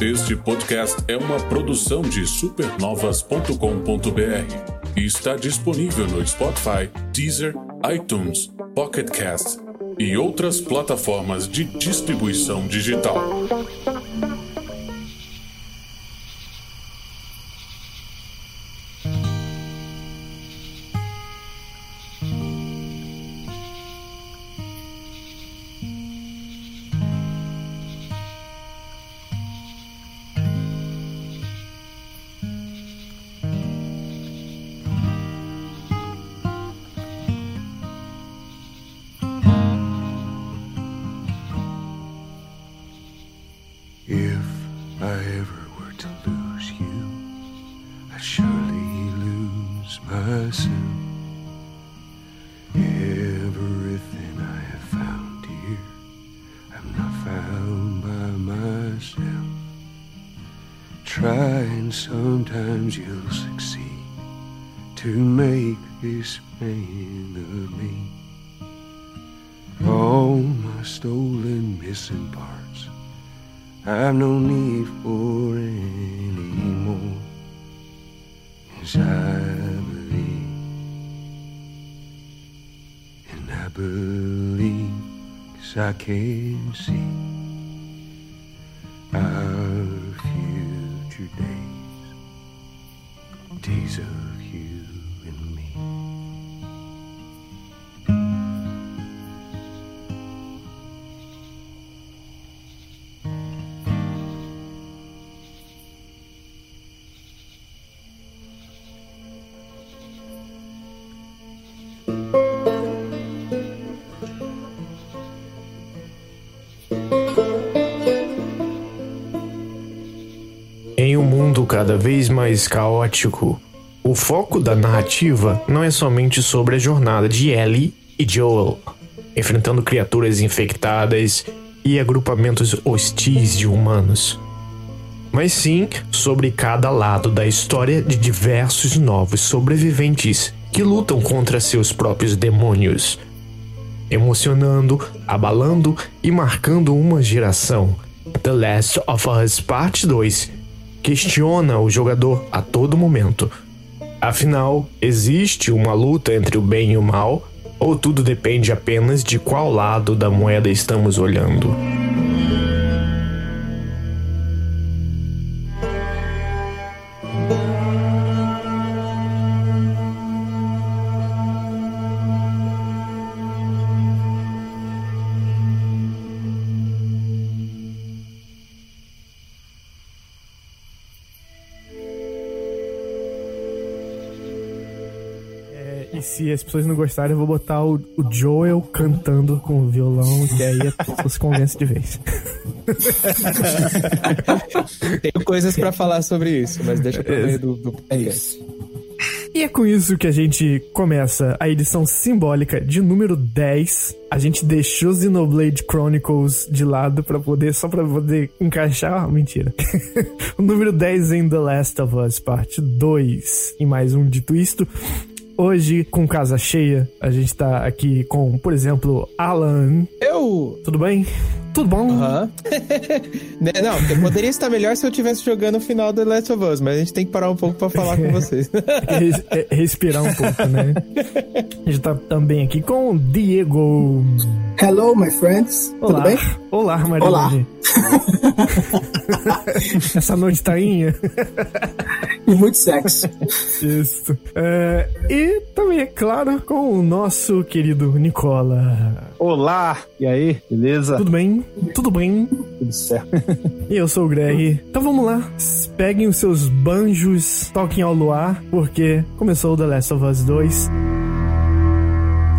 Este podcast é uma produção de supernovas.com.br e está disponível no Spotify, Deezer, iTunes, Pocket Cast e outras plataformas de distribuição digital. Can see cada vez mais caótico, o foco da narrativa não é somente sobre a jornada de Ellie e Joel, enfrentando criaturas infectadas e agrupamentos hostis de humanos, mas sim sobre cada lado da história de diversos novos sobreviventes que lutam contra seus próprios demônios, emocionando, abalando e marcando uma geração. The Last of Us Parte 2 questiona o jogador a todo momento. Afinal, existe uma luta entre o bem e o mal, ou tudo depende apenas de qual lado da moeda estamos olhando? As pessoas não gostarem, eu vou botar o, o Joel cantando com o violão, que aí a pessoa se convence de vez. Tenho coisas pra falar sobre isso, mas deixa pro meio do, do podcast. E é com isso que a gente começa a edição simbólica de número 10. A gente deixou Xenoblade Chronicles de lado para poder só para poder encaixar, ah, mentira. o número 10 em The Last of Us parte 2 e mais um dito isto. Hoje, com casa cheia, a gente tá aqui com, por exemplo, Alan. Eu. Tudo bem? Tudo bom? Aham. Né, Não, porque poderia estar melhor se eu estivesse jogando o final do Last of Us, mas a gente tem que parar um pouco pra falar com vocês. É, respirar um pouco, né? A gente tá também aqui com o Diego. Hello, my friends. Olá. Tudo bem? Olá, Marilene. Essa noite tainha. E muito sexo. Isso. É, e também, é claro, com o nosso querido Nicola. Olá! E aí, beleza? Tudo bem? Tudo bem? Tudo certo. E eu sou o Greg. Então vamos lá. Peguem os seus banjos, toquem ao luar, porque começou o The Last of Us 2.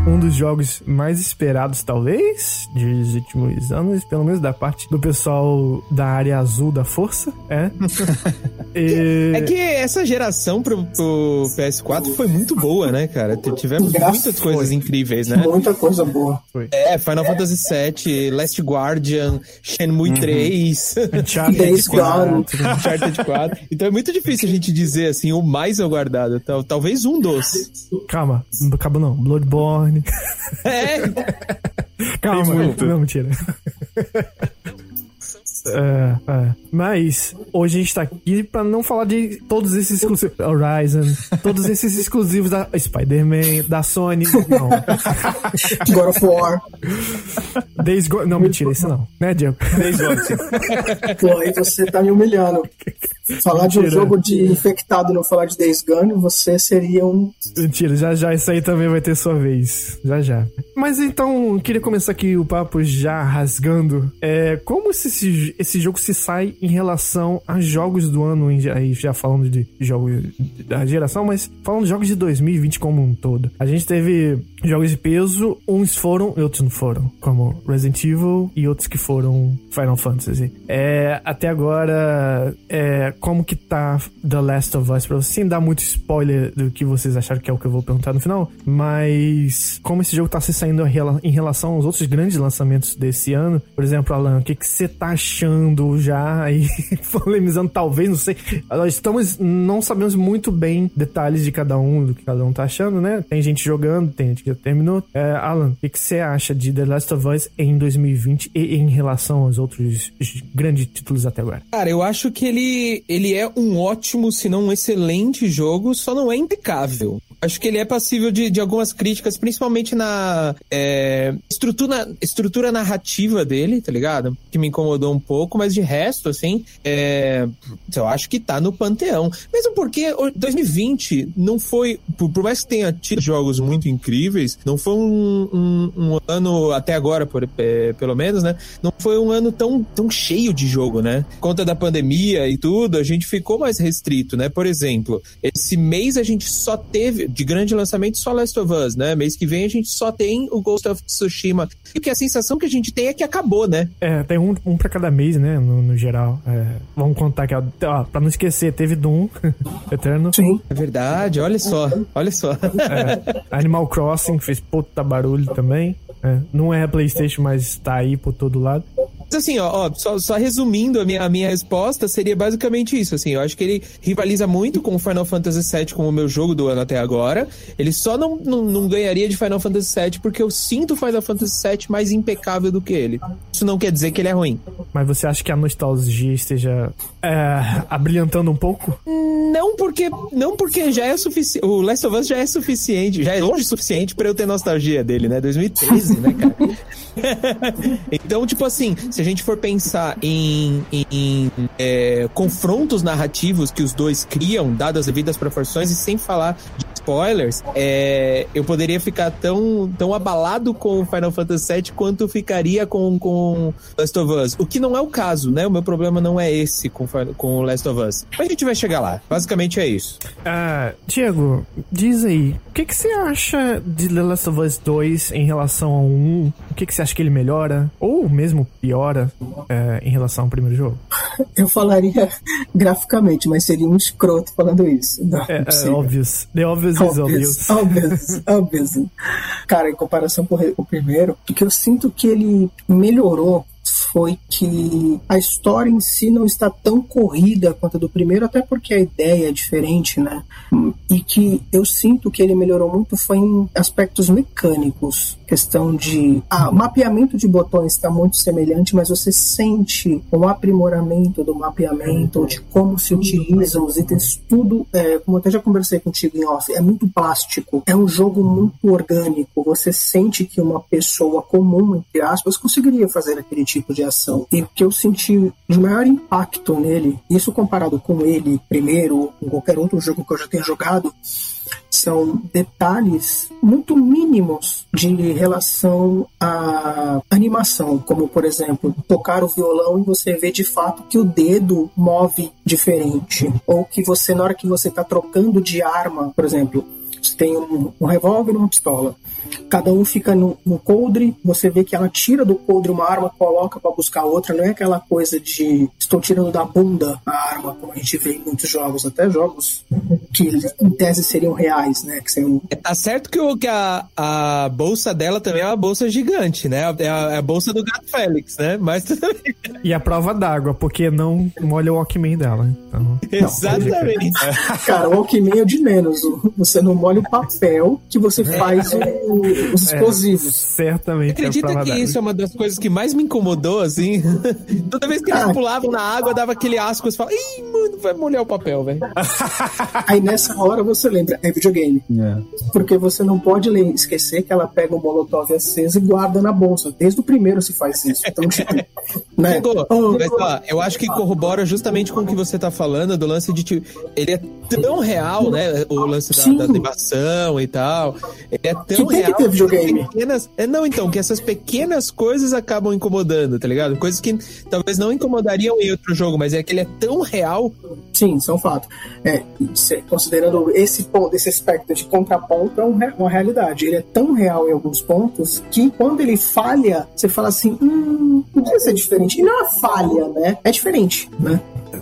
Um dos jogos mais esperados, talvez, dos últimos anos, pelo menos da parte do pessoal da área azul da força, é. E- É que essa geração pro, pro PS4 foi muito boa, né, cara? Tivemos Graças muitas coisas incríveis, né? Muita coisa boa. É, Final Fantasy VII, Last Guardian, Shenmue 3, Uncharted Days 4. Gone. Uncharted 4. Então é muito difícil a gente dizer assim, o mais aguardado. Tal- Talvez um dos. Calma, acabou não. Bloodborne. É, Calma, muito. não, mentira. É, é. Mas hoje a gente tá aqui pra não falar de todos esses exclusivos. Horizon, todos esses exclusivos da Spider-Man, da Sony. Não. God of War. Days Gone. Não, mentira, esse não. Né, Diego? Days Gone. Pô, aí você tá me humilhando. Falar de um Mentira. jogo de infectado e não falar de Days Gone, você seria um. Mentira, já já isso aí também vai ter sua vez. Já já. Mas então, queria começar aqui o papo já rasgando. É, como esse, esse, jogo se sai em relação a jogos do ano, aí já falando de jogos da geração, mas falando de jogos de 2020 como um todo. A gente teve jogos de peso, uns foram e outros não foram, como Resident Evil e outros que foram Final Fantasy. É, até agora, é, como que tá The Last of Us, pra você sem dar muito spoiler do que vocês acharam que é o que eu vou perguntar no final, mas como esse jogo tá se saindo rela- em relação aos outros grandes lançamentos desse ano, por exemplo, Alan, o que que você tá achando já aí, polemizando talvez, não sei, nós estamos, não sabemos muito bem detalhes de cada um, do que cada um tá achando, né? Tem gente jogando, tem gente que já terminou. É, Alan, o que que você acha de The Last of Us em 2020 e em relação aos outros grandes títulos até agora? Cara, eu acho que ele, ele é um ótimo, se não um excelente jogo, só não é impecável. Acho que ele é passível de, de algumas críticas, principalmente na é, estrutura, estrutura narrativa dele, tá ligado? Que me incomodou um pouco, mas de resto, assim, é, eu acho que tá no panteão. Mesmo porque o 2020 não foi, por, por mais que tenha tido jogos muito incríveis, não foi um, um- um ano, até agora, por- é, pelo menos, né? Não foi um ano tão, tão cheio de jogo, né? Por Conta da pandemia e tudo, a gente ficou mais restrito, né? Por exemplo, esse mês a gente só teve, de grande lançamento, só Last of Us, né? Mês que vem a gente só tem o Ghost of Tsushima. E que a sensação que a gente tem é que acabou, né? É, tem um, um pra cada mês, né? No, no geral. É, vamos contar aqui, ó, ó. Pra não esquecer, teve Doom, Eterno. Sim. É verdade, olha só, olha só. É, Animal Crossing fez puta barulho também. É, não é PlayStation, mas tá aí por todo lado. Mas assim, ó, ó, só, só resumindo a minha, a minha resposta, seria basicamente isso, assim, eu acho que ele rivaliza muito com o Final Fantasy VII como o meu jogo do ano até agora, ele só não, não, não ganharia de Final Fantasy VII porque eu sinto o Final Fantasy VII mais impecável do que ele. Isso não quer dizer que ele é ruim. Mas você acha que a nostalgia esteja é, abrilhantando um pouco? Não porque, não porque já é suficiente, o Last of Us já é suficiente, já é longe o suficiente pra eu ter nostalgia dele, né, 2013, né, cara? então, tipo assim, se a gente for pensar em, em- é, confrontos narrativos que os dois criam, dadas as devidas proporções, e sem falar de spoilers, é, eu poderia ficar tão, tão abalado com o Final Fantasy VII quanto ficaria com, com Last of Us. O que não é o caso, né? O meu problema não é esse com, com o Last of Us. Mas a gente vai chegar lá. Basicamente é isso. Ah, Diego, diz aí, o que, que você acha de The Last of Us 2 em relação ao 1? O que, que você acha que ele melhora? Ou mesmo piora é, em relação ao primeiro jogo? Eu falaria graficamente, mas seria um escroto falando isso. Não, É, é impossível. obvious. The obvious is obvious, obvious. Cara, em comparação com o re- com o primeiro, o que eu sinto que ele melhorou foi que a história em si não está tão corrida quanto a do primeiro, até porque a ideia é diferente, né? E que eu sinto que ele melhorou muito foi em aspectos mecânicos, questão de ah, mapeamento de botões está muito semelhante, mas você sente um aprimoramento do mapeamento, de como se utilizam os itens, tudo, é, como eu até já conversei contigo em off, é muito plástico, é um jogo muito orgânico, você sente que uma pessoa comum, entre aspas, conseguiria fazer aquele tipo de ação. E o que eu senti de maior impacto nele, isso comparado com ele primeiro, com qualquer outro jogo que eu já tenha jogado, são detalhes muito mínimos de relação à animação, como por exemplo, tocar o violão e você vê de fato que o dedo move diferente, ou que você na hora que você está trocando de arma, por exemplo, você tem um, um revólver e uma pistola. Cada um fica no, no coldre, você vê que ela tira do coldre uma arma, coloca para buscar outra, não é aquela coisa de estou tirando da bunda a arma, como a gente vê em muitos jogos, até jogos que em tese seriam reais, né? Que seriam... É, Tá certo que, o, que a, a bolsa dela também é uma bolsa gigante, né? É a, é a bolsa do gato Félix, né? Mas. E a prova d'água, porque não molha o Walkman dela. Então, Exatamente. Cara, o Alckmin é de menos. Você não molha o papel que você faz o- os explosivos. certamente é a Acredita prova que isso é uma das coisas que mais me incomodou, assim? Toda vez que eles Ah. pulavam na água, dava aquele asco, você fala, ih, mano, vai molhar o papel, velho. Aí nessa hora você lembra, é videogame. É. Porque você não pode esquecer que ela pega o molotov aceso e guarda na bolsa. Desde o primeiro se faz isso. Então, tipo, né? Pegou. Oh, Mas, ó, eu acho que corrobora justamente com o que você tá falando, do lance de tipo, ele é tão real, né? O lance Sim. da, da animação e tal. Ele é tão Que tem que real. ter videogame. Pequenas, é, não, então, que essas pequenas coisas acabam incomodando, tá ligado? Coisas que talvez não incomodariam outro jogo, mas é que ele é tão real. Sim, isso é um fato. É, considerando esse ponto, esse aspecto de contraponto, é um uma realidade. Ele é tão real em alguns pontos que quando ele falha, você fala assim, hum, podia ser diferente. E não é falha, né? É diferente, né?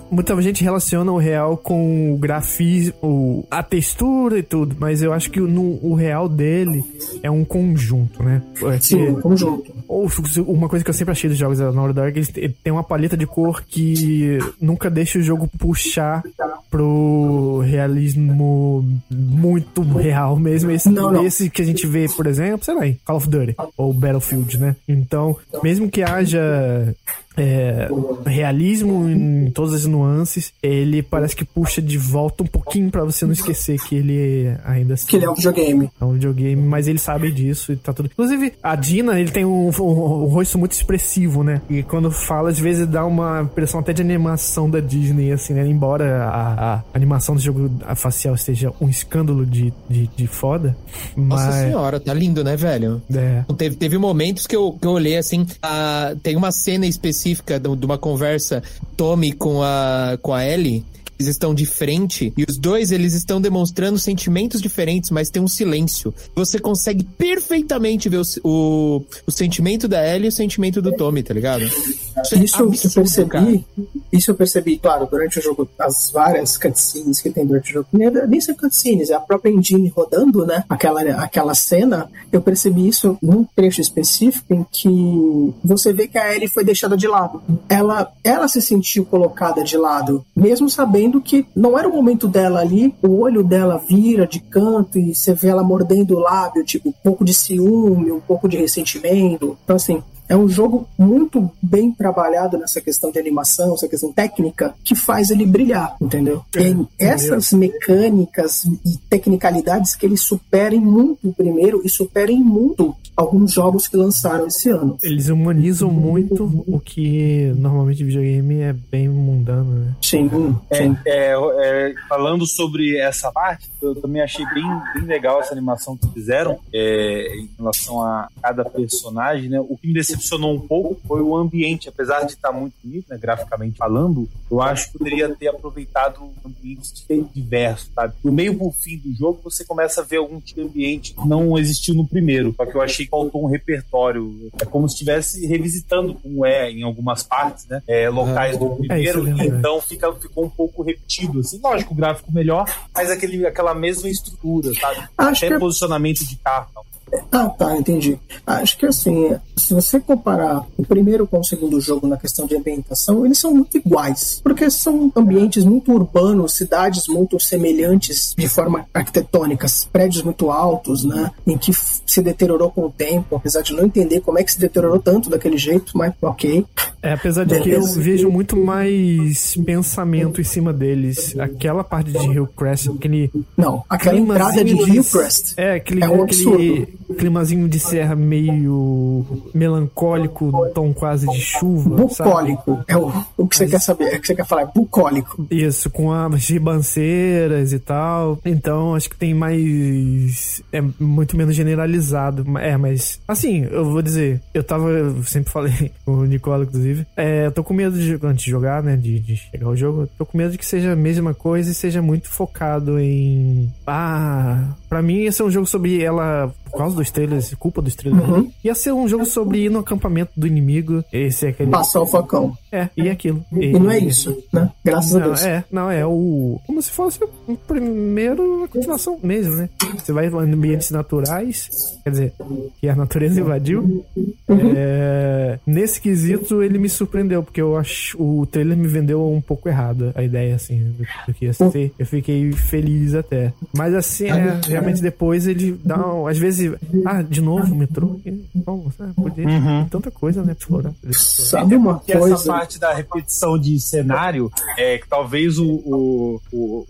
Muita gente relaciona o real com o grafismo, a textura e tudo, mas eu acho que o, no- o real dele é um conjunto, né? É que- Sim, conjunto. Ou uma coisa que eu sempre achei dos jogos da Naughty Dog, eles te- tem uma paleta de cor que nunca deixa o jogo puxar pro realismo muito real mesmo. Esse, Não, não. esse que a gente vê, por exemplo, sei lá, em Call of Duty ou Battlefield, né? Então, mesmo que haja é, realismo em todas as nuances, ele parece que puxa de volta um pouquinho pra você não esquecer que ele ainda assim Que ele é um videogame. é um videogame, mas ele sabe disso e tá tudo. Inclusive, a Dina, ele tem um, um- um rosto muito expressivo, né? E quando fala, às vezes dá uma impressão até de animação da Disney, assim, né? Embora a, a animação do jogo a facial esteja um escândalo de, de, de foda. Nossa Mas. senhora, tá lindo, né, velho? É. Teve, teve momentos que eu, que eu olhei assim. ah, tem uma cena específica de, de uma conversa Tommy com a, com a Ellie. Eles estão de frente e os dois eles estão demonstrando sentimentos diferentes, mas tem um silêncio. Você consegue perfeitamente ver o, o, o sentimento da Ellie e o sentimento do Tommy, tá ligado? é Isso eu absurdo, percebi, cara. isso eu percebi, claro, durante o jogo, as várias cutscenes que tem durante o jogo, nem, nem são cutscenes, é a própria engine rodando, né? Aquela, aquela cena, eu percebi isso num trecho específico em que você vê que a Ellie foi deixada de lado. Ela, ela se sentiu colocada de lado, mesmo sabendo que não era o momento dela ali, o olho dela vira de canto e você vê ela mordendo o lábio, tipo, um pouco de ciúme, um pouco de ressentimento. Então, assim, é um jogo muito bem trabalhado nessa questão de animação, essa questão técnica, que faz ele brilhar, entendeu? Tem essas mecânicas e tecnicalidades que ele supera em muito o primeiro e supera em muito alguns jogos que lançaram esse ano. Eles humanizam muito o que normalmente videogame é bem mundano, né? Sim, É, sim. é, é, falando sobre essa parte, eu também achei bem, bem legal essa animação que fizeram é, em relação a cada personagem, né? O que me decepcionou um pouco foi o ambiente, apesar de estar muito bonito, né, graficamente falando, eu acho que poderia ter aproveitado ambientes diversos, sabe? Do meio pro fim do jogo, você começa a ver algum tipo de ambiente que não existiu no primeiro, só que eu achei que faltou um repertório. É como se estivesse revisitando, como é em algumas partes, né? É, locais do primeiro, isso é verdade. então fica, ficou um pouco repetido. Assim, lógico, o gráfico melhor, mas aquele, aquela mesma estrutura, sabe? Acho Até que- posicionamento de carro. Ah, tá, entendi. Acho que assim, se você comparar o primeiro com o segundo jogo na questão de ambientação, eles são muito iguais. Porque são ambientes muito urbanos, cidades muito semelhantes de forma arquitetônicas, prédios muito altos, né? Em que se deteriorou com o tempo, apesar de não entender como é que se deteriorou tanto daquele jeito, mas ok. É, apesar de que eu Beleza. vejo muito mais pensamento em cima deles. Aquela parte de Hillcrest, aquele Não, aquela entrada de Hillcrest É, aquele, é um aquele absurdo. Climazinho de serra meio melancólico, tom quase de chuva, sabe? Bucólico. É o, o que você quer saber, é o que você quer falar, é bucólico. Isso, com as ribanceiras e tal. Então, acho que tem mais. É muito menos generalizado. É, mas. Assim, eu vou dizer. Eu tava. Eu sempre falei com o Nicola, inclusive. É, eu tô com medo de. Antes de jogar, né? De, de chegar ao jogo. Eu tô com medo de que seja a mesma coisa e seja muito focado em. Ah. Pra mim, esse é um jogo sobre ela. Por causa dos trailers, culpa dos trailers. Uhum. Ia ser um jogo sobre ir no acampamento do inimigo. Esse é aquele. Passar o facão. É, e aquilo. E não é isso, né? Graças a Não, Deus. é, não, é o. Como se fosse o primeiro a continuação mesmo, né? Você vai em ambientes naturais, quer dizer, que a natureza invadiu. É, nesse quesito, ele me surpreendeu, porque eu acho. O trailer me vendeu um pouco errado a ideia, assim, do, do que ia ser. Eu fiquei feliz até. Mas assim, é, realmente depois ele dá. um- Às vezes. Ah, de novo, metrô. E, Bom, é, podia ter tanta coisa, né, pra explorar. Sabe uma coisa? Parte da repetição de cenário é que talvez o, o, o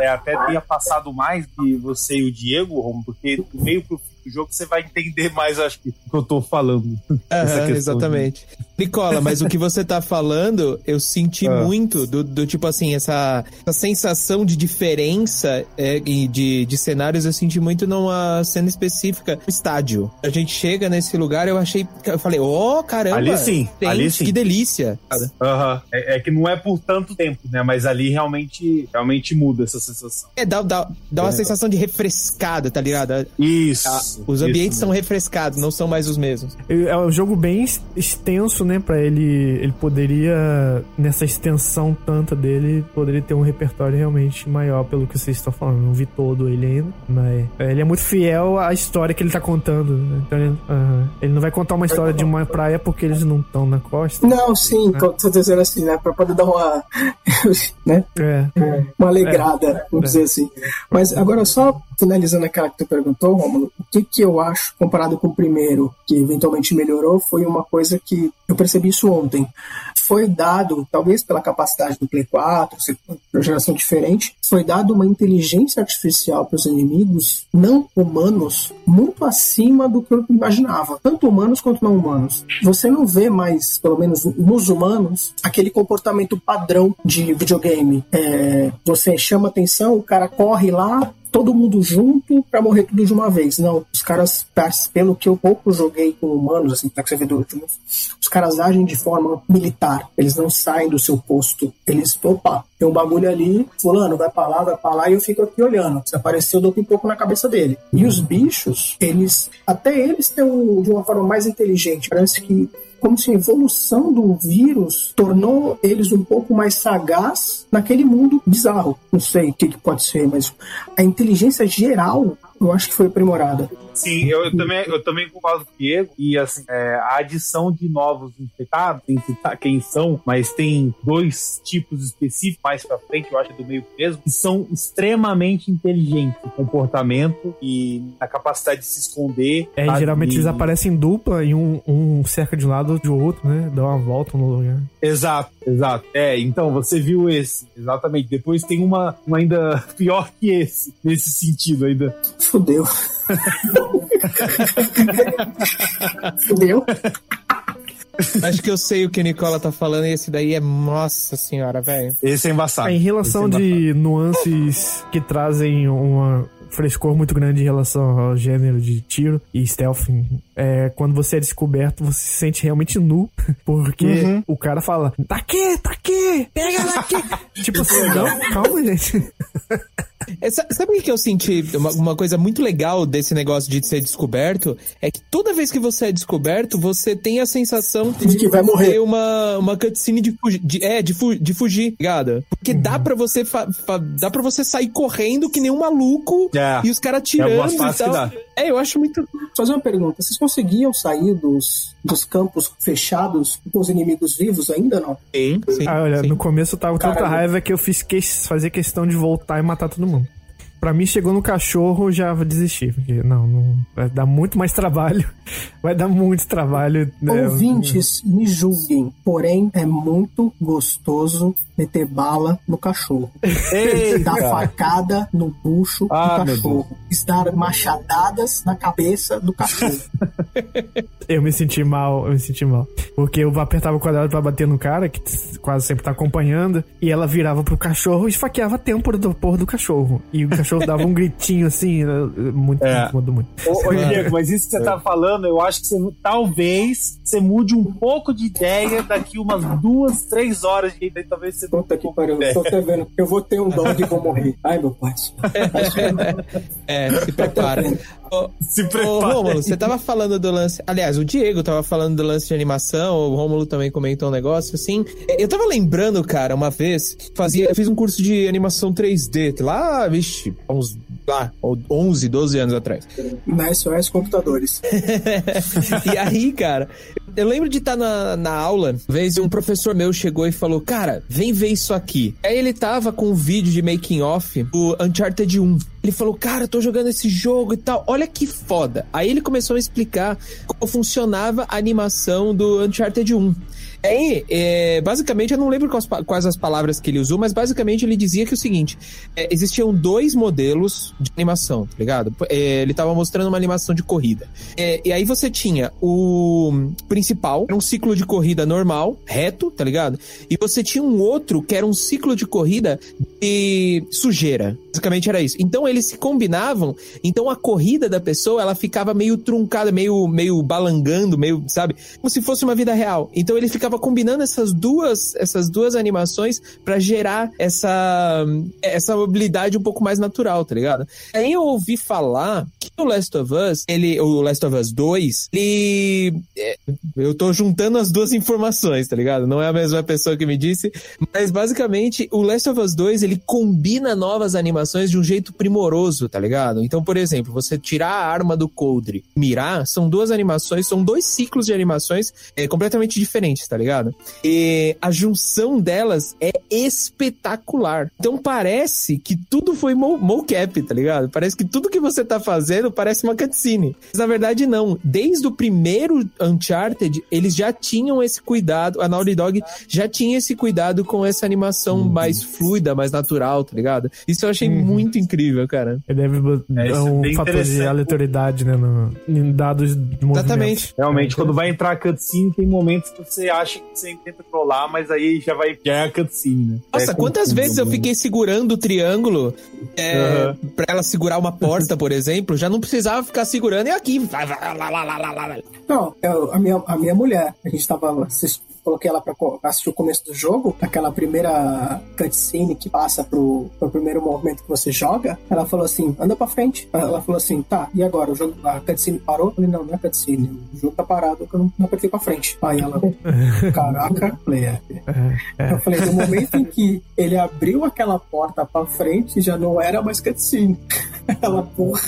é, até tenha passado mais que você e o Diego, Romo, porque meio pro fim do jogo você vai entender mais, acho que, o que eu tô falando. Aham, exatamente. Nicola, mas o que você tá falando, eu senti Ah. muito do, do tipo assim, essa, essa sensação de diferença é, e de, de cenários, eu senti muito numa cena específica, estádio. A gente chega nesse lugar, eu achei, eu falei, oh, caramba. Ali sim, tem- ali sim. Que delícia. Aham. É, é que não é por tanto tempo, né? Mas ali realmente, realmente muda essa sensação. É, dá, dá, dá uma sensação de refrescada, tá ligado? Isso. Os isso ambientes são refrescados, não são mais os mesmos. É um jogo bem ex- extenso, né? Pra ele. Ele poderia, nessa extensão tanta dele, poderia ter um repertório realmente maior, pelo que vocês estão falando. Não vi todo ele ainda, mas é, ele é muito fiel à história que ele tá contando. Né? Então ele, aham. ele não vai contar uma história de uma praia porque eles não estão na costa. Não, sim, tô tô dizendo assim, né? Pra poder dar uma. né? É. Uma alegrada, vamos dizer assim. Mas agora, só finalizando aquela que tu perguntou, Romulo, o que, que eu acho, comparado com o primeiro, que eventualmente melhorou, foi uma coisa que eu percebi isso ontem. Foi dado, talvez pela capacidade do Play 4, ser uma geração diferente, foi dado uma inteligência artificial para os inimigos não humanos muito acima do que eu imaginava, tanto humanos quanto não humanos. Você não vê mais, pelo menos nos humanos, aquele comportamento padrão de videogame. É, você chama atenção, o cara corre lá, todo mundo junto pra morrer tudo de uma vez. Não, os caras, pelo que eu pouco joguei com humanos, assim, vê do último, os caras agem de forma militar. Eles não saem do seu posto. Eles, opa, tem um bagulho ali, fulano, vai pra lá, vai pra lá, e eu fico aqui olhando. Se aparecer, eu dou pipoco na cabeça dele. E os bichos, eles, até eles têm um, de uma forma mais inteligente. Parece que como se a evolução do vírus tornou eles um pouco mais sagaz naquele mundo bizarro. Não sei o que, que pode ser, mas a inteligência geral eu acho que foi aprimorada. Sim, eu, eu também, eu também concordo com o Diego. E assim, é, a adição de novos infectados, sem citar quem são, mas tem dois tipos específicos mais pra frente, eu acho que é do meio mesmo, que são extremamente inteligentes no comportamento e na capacidade de se esconder. É, sabe? geralmente E- eles aparecem em dupla e um, um cerca de um lado de outro, né? Dá uma volta no lugar. Exato, exato. É, então você viu esse, exatamente. Depois tem uma, uma ainda pior que esse, nesse sentido ainda. Fudeu. Fudeu. Acho que eu sei o que o Nicola tá falando e esse daí é. Nossa senhora, velho. Esse é embaçado. Ah, em relação é de nuances que trazem uma frescor muito grande em relação ao gênero de tiro e stealth, é, quando você é descoberto, você se sente realmente nu, porque Uhum. o cara fala, tá aqui, tá aqui, pega ela aqui. tipo assim, não, calma, gente. É, sa- Sabe o que eu senti? Uma, uma coisa muito legal desse negócio de ser descoberto é que toda vez que você é descoberto, você tem a sensação De que vai morrer. ter uma, uma cutscene de fugir. De, é, de, fu de fugir, ligado? Porque dá pra você fa- fa- dá para você sair correndo que nem um maluco É. e os caras tirando algumas e tal. É, eu acho muito. Fazer uma pergunta: vocês conseguiam sair dos, dos campos fechados com os inimigos vivos ainda não? Sim, sim. Ah, olha, sim. no começo eu tava com tanta raiva que eu fiz que fazer questão de voltar e matar todo mundo. Pra mim, chegou no cachorro, já vou desistir. Porque, não, não. Vai dar muito mais trabalho. Vai dar muito trabalho. né? Ouvintes, me julguem, porém é muito gostoso meter bala no cachorro. Dar facada no bucho Ah, do cachorro. Dar machadadas na cabeça do cachorro. Eu me senti mal, eu me senti mal. Porque eu apertava o quadrado pra bater no cara, que quase sempre tá acompanhando, e ela virava pro cachorro e esfaqueava a têmpora do porra do cachorro. E o cachorro dava um gritinho assim, eh, muito, É. muito, muito. Ô, ô, Diego, mas isso que você tá falando, eu acho que você, talvez você mude um pouco de ideia daqui umas duas, três horas de daí talvez você Puta que pariu, eu tô até vendo. Eu vou ter um dó de vou morrer. Ai, meu pai. É, É, se prepara. Ô, Se Ô, prepara. Rômulo, você tava falando do lance. Aliás, o Diego tava falando do lance de animação, o Rômulo também comentou um negócio assim. Eu tava lembrando, cara, uma vez, fazia, eu fiz um curso de animação 3D, lá, vixe, uns lá, 11, 12 anos atrás. Na SOS Computadores. e aí, cara, eu lembro de estar na, na aula, uma vez um professor meu chegou e falou, cara, vem ver isso aqui. Aí ele tava com um vídeo de making off do Uncharted 1. Ele falou, cara, eu tô jogando esse jogo e tal, olha que foda. Aí ele começou a explicar como funcionava a animação do Uncharted 1. Aí, é, basicamente, eu não lembro quais, quais as palavras que ele usou, mas basicamente ele dizia que é o seguinte: é, existiam dois modelos de animação, tá ligado? É, ele tava mostrando uma animação de corrida. É, e aí você tinha o principal, era um ciclo de corrida normal, reto, tá ligado? E você tinha um outro que era um ciclo de corrida de sujeira. Basicamente era isso. Então eles se combinavam, então a corrida da pessoa ela ficava meio truncada, meio, meio balangando, meio, sabe? Como se fosse uma vida real. Então ele ficava combinando essas duas, essas duas animações pra gerar essa, essa mobilidade um pouco mais natural, tá ligado? Aí eu ouvi falar que o Last of Us, ele, o Last of Us 2, ele. é, Eu tô juntando as duas informações, tá ligado? Não é a mesma pessoa que me disse, mas basicamente o Last of Us 2 ele combina novas animações de um jeito primoroso, tá ligado? Então, por exemplo, você tirar a arma do Coldre, mirar, são duas animações, são dois ciclos de animações é, completamente diferentes, tá ligado? E a junção delas é espetacular. Então parece que tudo foi mo mocap, tá ligado? Parece que tudo que você tá fazendo parece uma cutscene. Mas na verdade não. Desde o primeiro Uncharted, eles já tinham esse cuidado, a Naughty Dog já tinha esse cuidado com essa animação mais fluida, mais natural, tá ligado? Isso eu achei muito incrível, cara. Ele deve É, é um fator de aleatoriedade, né? No, em dados de movimento. Exatamente. Realmente, quando vai entrar a cutscene, tem momentos que você acha que você tenta trollar, mas aí já vai. Já é a cutscene, né? Nossa, É quantas confuso, vezes eu fiquei segurando o triângulo é, pra ela segurar uma porta, por exemplo? Já não precisava ficar segurando e aqui. Não, eu- a, minha, a minha mulher, a gente tava assistindo. Coloquei ela pra assistir o começo do jogo, aquela primeira cutscene que passa pro, pro primeiro movimento que você joga. Ela falou assim: anda pra frente. Ela falou assim: tá, e agora? O jogo, a cutscene parou? Eu falei: não, não é cutscene. O jogo tá parado, eu não, não apertei pra frente. Aí ela, caraca, falei, é. É, Eu falei: no momento em que ele abriu aquela porta pra frente, já não era mais cutscene. Ela, porra.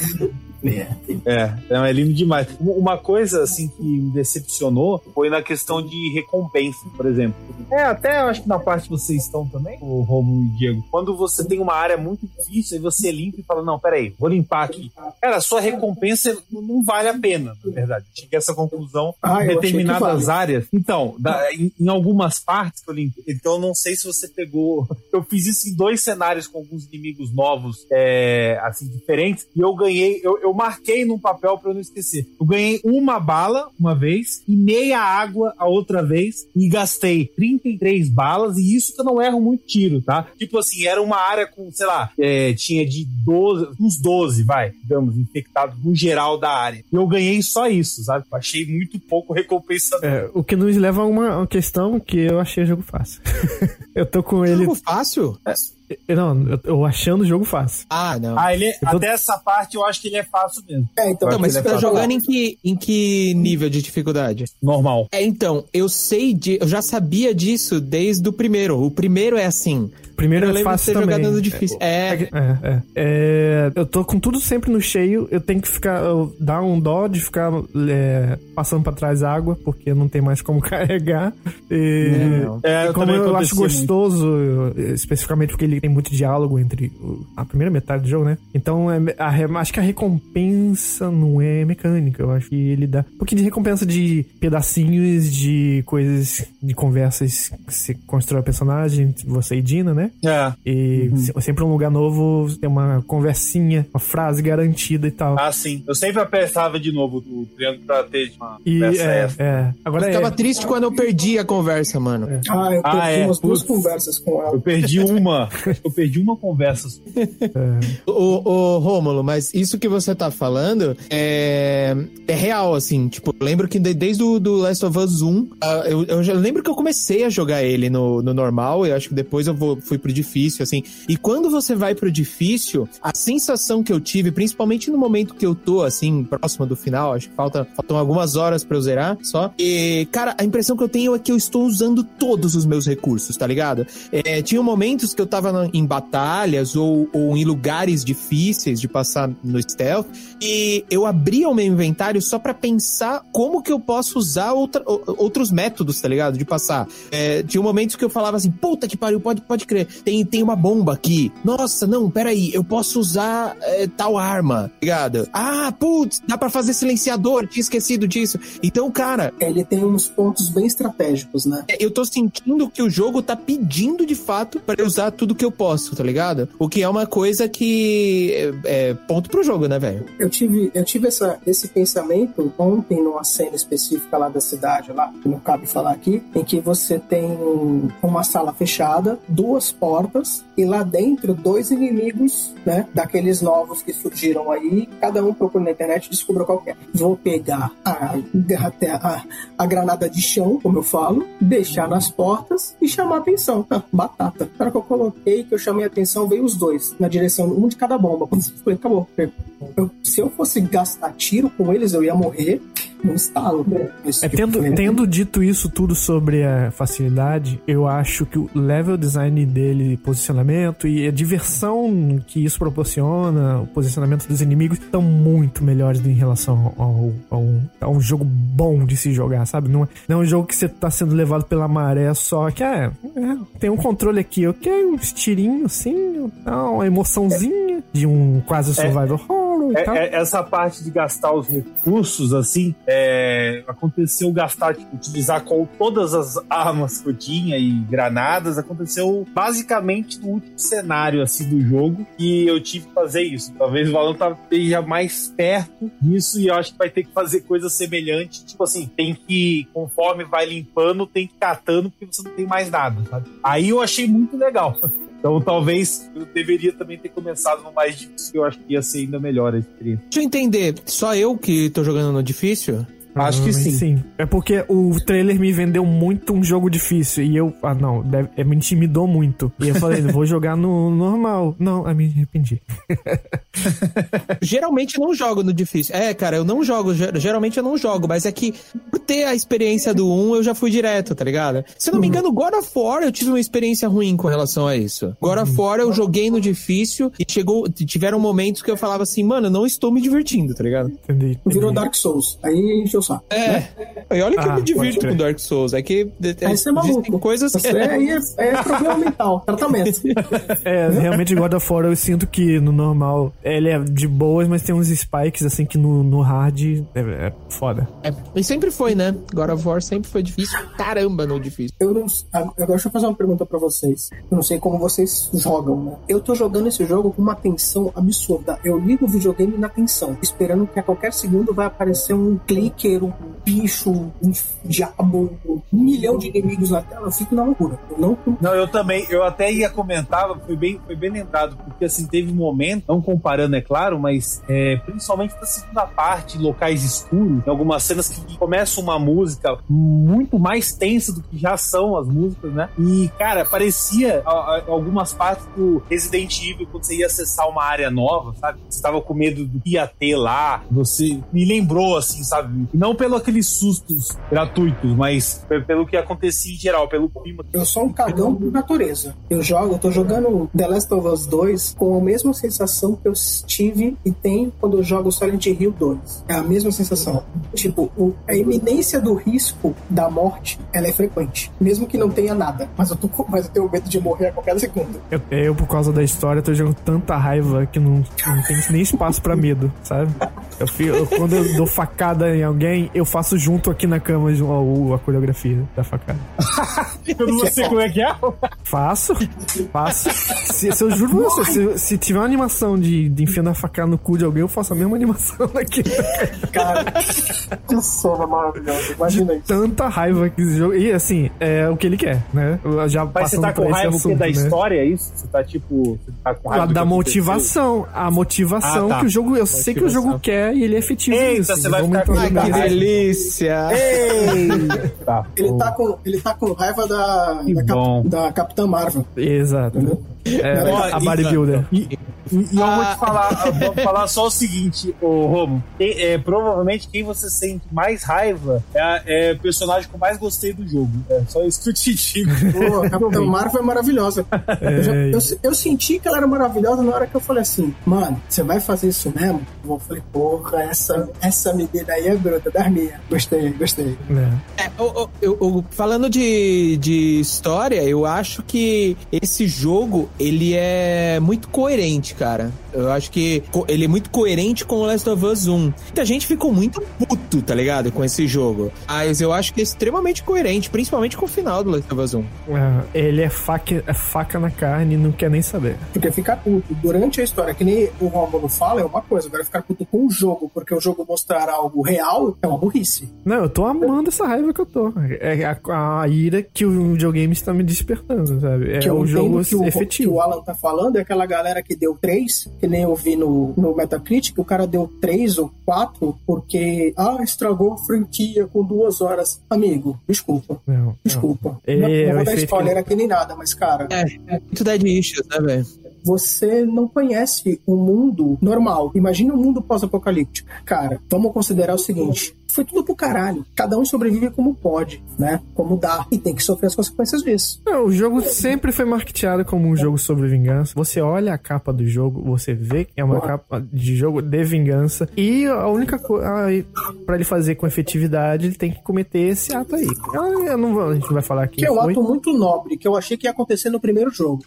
É, É, não, é lindo demais. Uma- coisa, assim, que me decepcionou foi na questão de recompensa, por exemplo. É, até eu acho que na parte que vocês estão também, o Romulo e o Diego, quando você tem uma área muito difícil, aí você limpa e fala, não, peraí, vou limpar aqui. Cara, a sua recompensa não vale a pena, na verdade. Cheguei a essa conclusão Ah, em determinadas vale. áreas. Então, da- em, em algumas partes que eu limpei, então eu não sei se você pegou... Eu fiz isso em dois cenários com alguns inimigos novos, é, assim, diferentes, e eu ganhei, eu, eu marquei num papel pra eu não esquecer. Eu ganhei uma bala uma vez e meia água a outra vez e gastei 33 balas e isso que eu não erro muito tiro, tá? Tipo assim, era uma área com, sei lá, é, tinha de 12, uns 12, vai, digamos, infectados no geral da área. E eu ganhei só isso, sabe? Achei muito pouco recompensador. É, o que nos leva a uma, uma questão que eu achei o jogo fácil. eu tô com ele. Jogo fácil? Não, eu, eu achando o jogo fácil. Ah, não. Ah, ele é- tô- até essa parte eu acho que ele é fácil mesmo. É, então, Então, mas ele você é tá fácil. jogando em que, em que nível de dificuldade? Normal. É, então, eu sei de. Eu já sabia disso desde o primeiro. O primeiro é assim. Primeiro eu é de fácil ter também. difícil. É, É, é. É, eu tô com tudo sempre no cheio, eu tenho que ficar. eu- dar um dó de ficar é, passando pra trás água, porque não tem mais como carregar. E, não. É, eu como também eu acho muito. gostoso, eu- especificamente porque ele tem muito diálogo entre o- a primeira metade do jogo, né? Então é, a acho que a recompensa não é mecânica. Eu acho que ele dá um pouquinho de recompensa de pedacinhos de coisas, de conversas que você constrói o personagem, você e Dina, né? É. E se- sempre um lugar novo tem uma conversinha, uma frase garantida e tal. Ah, sim. Eu sempre apertava de novo o triângulo pra ter uma e conversa é, é. Agora eu é. ficava triste quando eu perdi a conversa, mano. Ah, eu Ah, perdi é. umas duas Putz. conversas com ela. Eu perdi uma. Eu perdi uma conversa. Ô, ô, Rômulo, mas isso que você tá falando é, é real, assim. Tipo, eu lembro que de- desde o do Last of Us 1, ah, eu, eu já lembro que eu comecei a jogar ele no, no normal, eu acho que depois eu vou, fui pro difícil, assim. E quando você vai pro difícil, a sensação que eu tive, principalmente no momento que eu tô, assim, próximo do final, acho que falta, faltam algumas horas pra eu zerar só. E, cara, a impressão que eu tenho é que eu estou usando todos os meus recursos, tá ligado? É, tinha momentos que eu tava em batalhas ou, ou em lugares difíceis de passar no stealth e eu abria o meu inventário só pra pensar como que eu posso usar outra- outros métodos, tá ligado? De passar. É, tinha momentos que eu falava assim, puta que pariu, pode, pode crer, tem, tem uma bomba aqui. Nossa, não, peraí, eu posso usar é, tal arma, tá ligado? Ah, putz, dá pra fazer silenciador, tinha esquecido disso. Então, cara, Ele tem uns pontos bem estratégicos, né? é, eu tô sentindo que o jogo tá pedindo de fato pra eu usar tudo que eu posso, tá ligado? O que é uma coisa que é, é ponto pro jogo, né, velho? Eu tive, eu tive essa, esse pensamento ontem numa cena específica lá da cidade, lá, que não cabe falar aqui, em que você tem uma sala fechada, duas portas, e lá dentro dois inimigos, né? Daqueles novos que surgiram aí, cada um procura na internet e descubra qual é. Vou pegar a, a, a granada de chão, como eu falo, deixar nas portas e chamar a atenção. Ah, batata. Na hora que eu coloquei, que eu chamei a atenção, veio os dois, na direção, um de cada bomba. Falei, acabou. Eu- se eu fosse gastar tiro com eles, eu ia morrer no estalo. É, tendo, tendo dito isso tudo sobre a facilidade, eu acho que o level design dele, posicionamento e a diversão que isso proporciona, o posicionamento dos inimigos, estão muito melhores em relação ao, ao, a um jogo bom de se jogar, sabe? Não é, não é um jogo que você tá sendo levado pela maré só, que é, é, tem um controle aqui, eu quero um tirinho assim, uma emoçãozinha de um quase survival horror e É- tal. é- essa parte de gastar os recursos, assim, é, aconteceu gastar, tipo, utilizar com todas as armas que eu tinha e granadas, aconteceu basicamente no último cenário, assim, do jogo, que eu tive que fazer isso. Talvez o Valão tá- esteja mais perto disso e eu acho que vai ter que fazer coisa semelhante, tipo assim, tem que, conforme vai limpando, tem que catando, porque você não tem mais nada, sabe? Aí eu achei muito legal. Então talvez eu deveria também ter começado no mais difícil, eu acho que ia ser ainda melhor a experiência. Deixa eu entender, só eu que tô jogando no difícil? Acho que Provavelmente sim. É porque o trailer me vendeu muito um jogo difícil. E eu. Ah, não. Deve, é, me intimidou muito. E eu falei, vou jogar no normal. Não, aí me arrependi. Geralmente eu não jogo no difícil. É, cara, eu não jogo, ge- geralmente eu não jogo, mas é que por ter a experiência do 1, eu já fui direto, tá ligado? Se eu não me engano, God of War eu tive uma experiência ruim com relação a isso. God of War eu joguei no difícil e chegou, tiveram momentos que eu falava assim, mano, eu não estou me divertindo, tá ligado? Entendi. Virou entendi. Dark Souls. Aí encheu É. E olha que eu Ah, me divirto pode crer. com Dark Souls. É que Aí você é maluco. coisas que. Você aí é, é problema mental, tratamento. É, realmente God of War eu sinto que no normal ele é de boas, mas tem uns spikes assim que no, no hard é, é foda. É, e sempre foi, né? God of War sempre foi difícil. Caramba, no difícil. Eu não. Agora deixa eu fazer uma pergunta pra vocês. Eu não sei como vocês jogam, né? Eu tô jogando esse jogo com uma tensão absurda. Eu ligo o videogame na tensão, esperando que a qualquer segundo vai aparecer um clicker, um bicho, um diabo, um milhão de inimigos na tela. Eu fico na loucura. Eu não. Não, eu também, eu até ia comentar, foi bem, foi bem lembrado, porque assim, teve um momento, não comparando, é claro, mas é, principalmente na segunda parte, locais escuros, algumas cenas que começa uma música muito mais tensa do que já são as músicas, né? E, cara, parecia a- a- algumas partes do Resident Evil, quando você ia acessar uma área nova, sabe? Você tava com medo do que ia ter lá, você me lembrou, assim, sabe? Não pelo aqueles sustos gratuitos, mas pe- pelo que acontecia em geral, pelo clima Eu sou um cagão por natureza. Eu jogo, eu tô jogando The Last of Us 2 com a mesma sensação que eu tive e tenho quando eu jogo Silent Hill 2. É a mesma sensação. Tipo, o- a iminência do risco da morte, ela é frequente. Mesmo que não tenha nada. Mas eu, tô, com- mas eu tenho medo de morrer a qualquer segundo. Eu, eu, por causa da história, tô jogando tanta raiva que não, não tem nem espaço pra medo, sabe? Eu, eu- quando eu dou facada em alguém, eu faço junto aqui na cama de- a, coreografia da facada. Eu não sei como é que é. Faço, faço. Se, se eu juro pra você, se, se tiver uma animação de, de enfiando a facada no cu de alguém, eu faço a mesma animação daqui. Cara, que cena maravilhosa. Imagina isso. Tanta raiva que esse jogo. E assim, é o que ele quer, né? Eu Já Mas você tá com raiva assunto, da né? história, é isso? Você tá tipo. Você tá com raiva A do da motivação. A motivação Ah, tá. que o jogo. Eu sei que o jogo quer e ele é efetivo Eita, nisso. você vai ficar com delícia! Tá. Ele tá com, ele tá com raiva da, da, cap- da Capitã Marvel. Exato. Entendeu? É, Ó, a e- bodybuilder. E, e eu vou te falar, eu vou falar só o seguinte, ô Romo. Quem- é, provavelmente quem você sente mais raiva é, é o personagem que eu mais gostei do jogo. É só isso que eu te digo. Pô, a Capitã Marvel é maravilhosa. Eu, já- É. eu, eu senti que ela era maravilhosa na hora que eu falei assim, mano, você vai fazer isso mesmo? Eu falei, porra, essa, essa menina aí é bruta, das minhas. Gostei, gostei. É. É, eu- falando de, de história, eu acho que esse jogo ele é muito coerente, cara. Eu acho que ele é muito coerente com o Last of Us 1. Muita gente ficou muito puto, tá ligado? Com esse jogo. Mas eu acho que é extremamente coerente, principalmente com o final do Last of Us 1. É, ele é faca, é faca na carne e não quer nem saber. Porque ficar puto durante a história, que nem o Romulo fala, é uma coisa. Agora ficar puto com o jogo, porque o jogo mostrar algo real, é uma burrice. Não, eu tô amando essa raiva que eu tô. É a, a ira que o videogame está me despertando, sabe? É o jogo entendo que o, Alan tá falando é aquela galera que deu 3, que nem eu vi no, no Metacritic, o cara deu 3 ou 4 porque, ah, estragou a franquia com duas horas. Amigo, desculpa, Não, não. desculpa. Não, é não o vou dar spoiler que- aqui nem nada, mas, cara, É, é muito Dead Issues, né, velho? Você não conhece o mundo normal. Imagina um mundo pós-apocalíptico. Cara, vamos considerar o seguinte: foi tudo pro caralho. Cada um sobrevive como pode, né? Como dá. E tem que sofrer as consequências disso. Não, o jogo sempre foi marketeado como um jogo sobre vingança. Você olha a capa do jogo, você vê que é uma Porra. capa de jogo de vingança. E a única coisa. Pra ele fazer com efetividade, ele tem que cometer esse ato aí. Eu, eu não a gente não vai falar aqui. Que é um ato muito nobre, que eu achei que ia acontecer no primeiro jogo.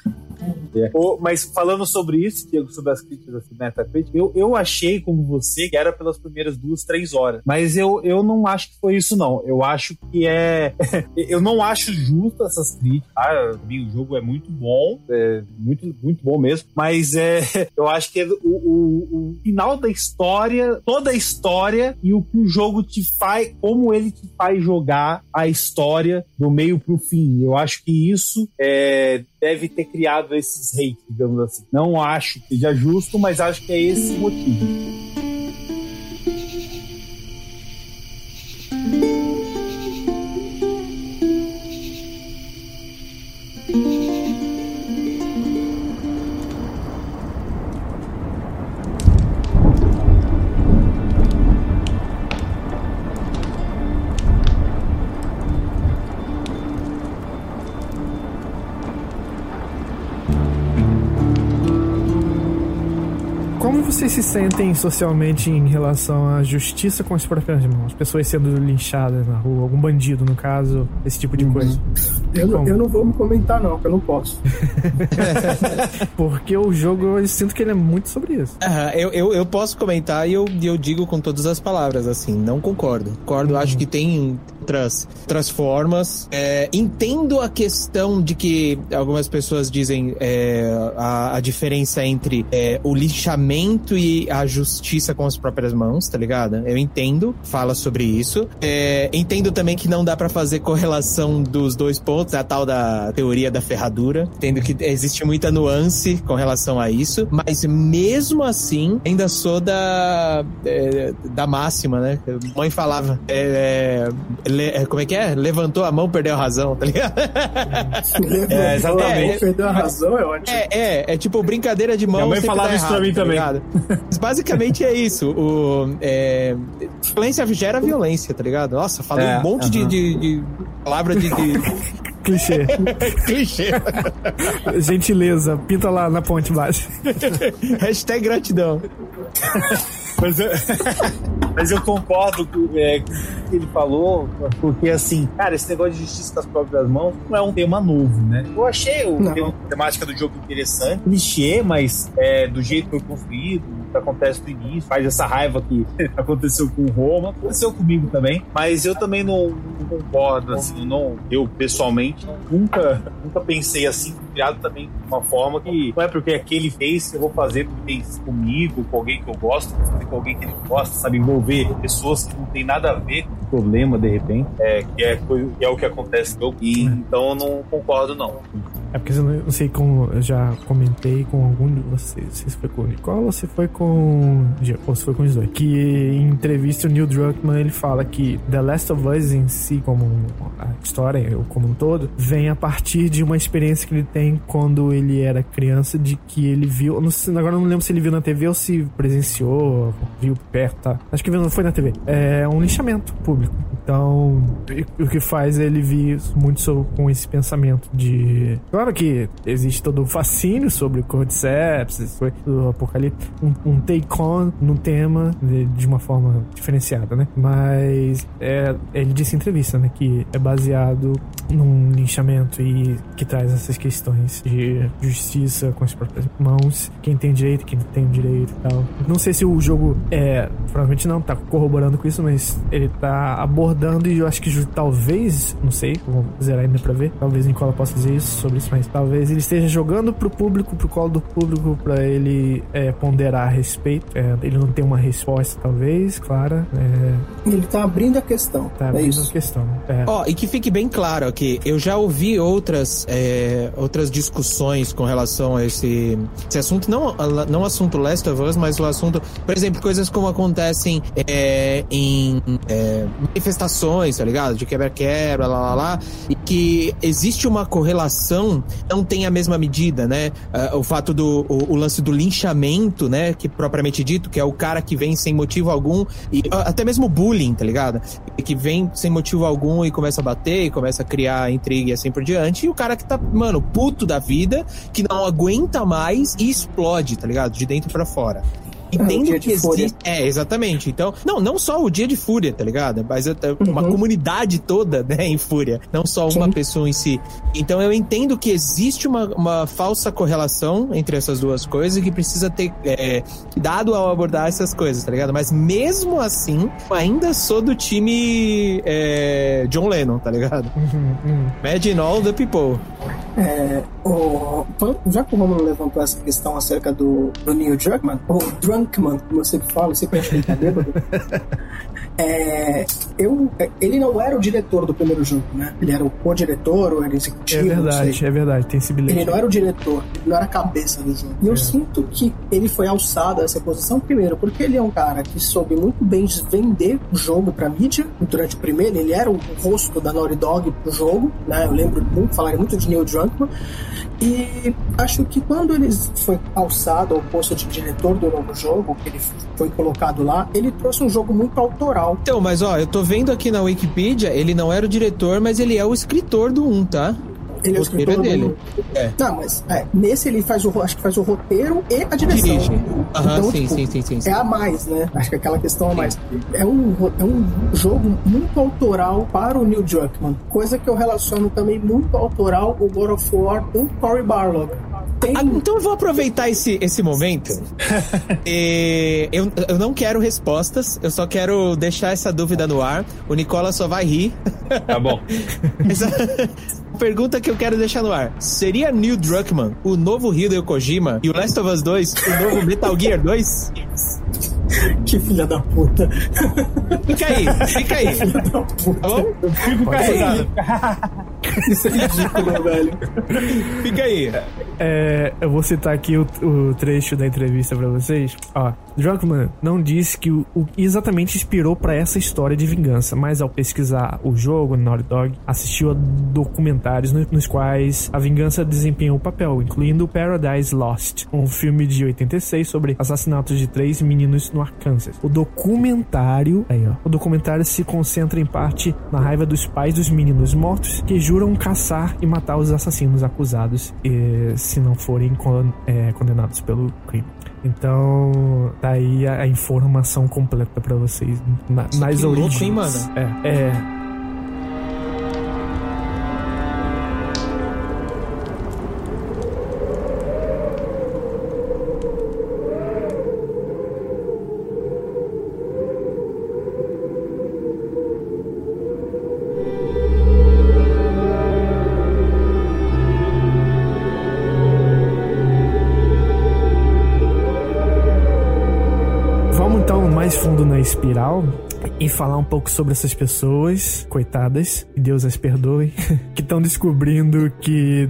Ô, mas falando sobre isso, Diego, sobre as críticas assim, Metacritic, eu, eu achei, como você, que era pelas primeiras duas, três horas. Mas eu, eu não acho que foi isso, não. Eu acho que é. eu não acho justo essas críticas. Ah, o jogo é muito bom, é muito, muito bom mesmo. Mas é, eu acho que é o, o, o final da história, toda a história e o que o jogo te faz, como ele te faz jogar a história do meio pro fim. Eu acho que isso é, deve ter criado esses hates, digamos assim. Não acho que seja justo, mas acho que é esse o motivo. Como vocês se sentem socialmente em relação à justiça com as próprias mãos? Pessoas sendo linchadas na rua, algum bandido, no caso, esse tipo de coisa. Eu, eu não vou me comentar, não, que eu não posso. Porque o jogo, eu sinto que ele é muito sobre isso. Aham, eu, eu, eu posso comentar e eu, e eu digo com todas as palavras, assim, não concordo. Concordo, acho que tem outras, outras formas. É, entendo a questão de que algumas pessoas dizem é, a, a diferença entre é, o lixamento e a justiça com as próprias mãos, tá ligado? Eu entendo, fala sobre isso. É, entendo também que não dá pra fazer correlação dos dois pontos, a tal da teoria da ferradura. Entendo que existe muita nuance com relação a isso, mas mesmo assim, ainda sou da, é, da máxima, né? Mãe falava, é, le- é, como é que é? Levantou a mão, perdeu a razão, tá ligado? É, exatamente. Perdeu a razão, é ótimo. É, é, é tipo brincadeira de mão. Minha mãe falava isso pra errado, mim tá também. Mas basicamente é isso. O, é, violência gera violência, tá ligado? Nossa, falei É, um monte de, aham. de, de palavra de, de Clichê. clichê. Gentileza, pinta lá na ponte embaixo. Hashtag gratidão. Mas eu, mas eu concordo com, é, o que ele falou, porque assim, cara, esse negócio de justiça com as próprias mãos não é um tema novo, né? Eu achei o tema- a temática do jogo interessante, clichê, mas é, do jeito que foi construído, acontece no início, faz essa raiva que aconteceu com o Roma, aconteceu comigo também, mas eu também não, não concordo, assim, não, eu pessoalmente nunca, nunca pensei assim, criado também de uma forma que não é porque aquele fez que eu vou fazer porque fez comigo, com alguém que eu gosto, vou fazer com alguém que ele gosta, sabe, envolver pessoas que não tem nada a ver com o problema de repente, é, que, é, que é o que acontece jogo, e então eu não concordo não. É porque eu não sei como eu já comentei com algum de vocês. Se foi com o Nicola ou se foi com. Ou se foi com os dois. Que em entrevista o Neil Druckmann ele fala que The Last of Us em si, como a história, ou como um todo, vem a partir de uma experiência que ele tem quando ele era criança, de que ele viu. Não sei, agora não lembro se ele viu na TV ou se presenciou, viu perto, tá? Acho que viu, não foi na TV. É um lixamento público. Então, o que faz ele vir muito com esse pensamento de. Claro que existe todo o fascínio sobre o Cordyceps, do Apocalipse, um, um take-on no tema de, de uma forma diferenciada, né? Mas é, ele disse em entrevista, né, que é baseado num linchamento e que traz essas questões de justiça com as próprias mãos, quem tem direito, quem não tem direito e tal. Não sei se o jogo é, provavelmente não tá corroborando com isso, mas ele tá abordando e eu acho que talvez, não sei, vou zerar ainda pra ver, talvez Nicola possa dizer isso sobre isso, mas talvez ele esteja jogando pro público, pro colo do público, pra ele é, ponderar a respeito. É, ele não tem uma resposta, talvez, clara. É, Ele tá abrindo a questão. tá é abrindo a questão. É. Ó, e que fique bem claro que eu já ouvi outras, é, outras discussões com relação a esse, esse assunto, não, não assunto Last of Us, mas o assunto, por exemplo, coisas como acontecem é, em é, manifestações, tá ligado? De quebra-quebra, lá, lá, lá, e que existe uma correlação, não tem a mesma medida, né? Ah, o fato do o, o lance do linchamento, né? Que propriamente dito, que é o cara que vem sem motivo algum, e ah, até mesmo bullying, tá ligado? Que vem sem motivo algum e começa a bater, e começa a criar intriga e assim por diante, e o cara que tá, mano, puto da vida, que não aguenta mais e explode, tá ligado? De dentro pra fora. Entendo dia de que existe. É, exatamente. Então, não, não só o dia de fúria, tá ligado? Mas é, é uma comunidade toda, né, em fúria. Não só uma Sim. pessoa em si. Então eu entendo que existe uma, uma falsa correlação entre essas duas coisas e que precisa ter é, cuidado ao abordar essas coisas, tá ligado? Mas mesmo assim, eu ainda sou do time é, John Lennon, tá ligado? Uhum, uhum. Imagine all the people. É, já que o Romulo levantou essa questão acerca do, do Neil Druckmann, ou Drunkman, como eu sempre falo, sempre acho que ele tá bêbado. É, eu, ele não era o diretor do primeiro jogo, né? Ele era o co-diretor, ou era É executivo, não verdade, é verdade, tem esse bilhete. Ele não era o diretor, ele não era a cabeça do jogo. E eu sinto que ele foi alçado a essa posição, primeiro, porque ele é um cara que soube muito bem vender o jogo pra mídia. Durante o primeiro, ele era o rosto da Naughty Dog pro jogo, né? Eu lembro muito, falarem muito de Neil Druckmann. E acho que quando ele foi alçado ao posto de diretor do novo jogo, que ele foi colocado lá, ele trouxe um jogo muito autoral. Então, mas ó, eu tô vendo aqui na Wikipedia, ele não era o diretor, mas ele é o escritor do 1, tá? Ele é o O escritor é dele. É. Não, mas é, nesse ele faz o acho que faz o roteiro e a direção. Dirige. Aham, Então, sim, tipo, sim, sim, sim, sim. É a mais, né? Acho que aquela questão a mais. É um, é um jogo muito autoral para o Neil Druckmann. Coisa que eu relaciono também muito autoral o God of War do Cory Barlog. Tem. Ah, então eu vou aproveitar esse, esse momento. E eu, eu não quero respostas, eu só quero deixar essa dúvida no ar. O Nicola só vai rir. Tá bom. Essa pergunta que eu quero deixar no ar: Seria Neil Druckmann o novo Hideo Kojima e o Last of Us 2 o novo Metal Gear 2? Que filha da puta. Fica aí, fica aí. Filha da puta. Tá bom? Fico carregado. Isso é ridículo, velho. Fica aí. É, eu vou citar aqui o, o trecho da entrevista pra vocês. Ó, Druckmann não disse que o, o exatamente inspirou pra essa história de vingança, mas ao pesquisar o jogo Naughty Dog, assistiu a documentários no- nos quais a vingança desempenhou o papel, incluindo Paradise Lost, um filme de 86 sobre assassinatos de três meninos no Arkansas. O documentário, aí ó, o documentário se concentra em parte na raiva dos pais dos meninos mortos que juram caçar e matar os assassinos acusados eh, se não forem con- eh, condenados pelo crime. Então, tá aí a, a informação completa pra vocês na- nas que louco, origens. hein, mano? É, é. Falar um pouco sobre essas pessoas, coitadas, que Deus as perdoe, que estão descobrindo que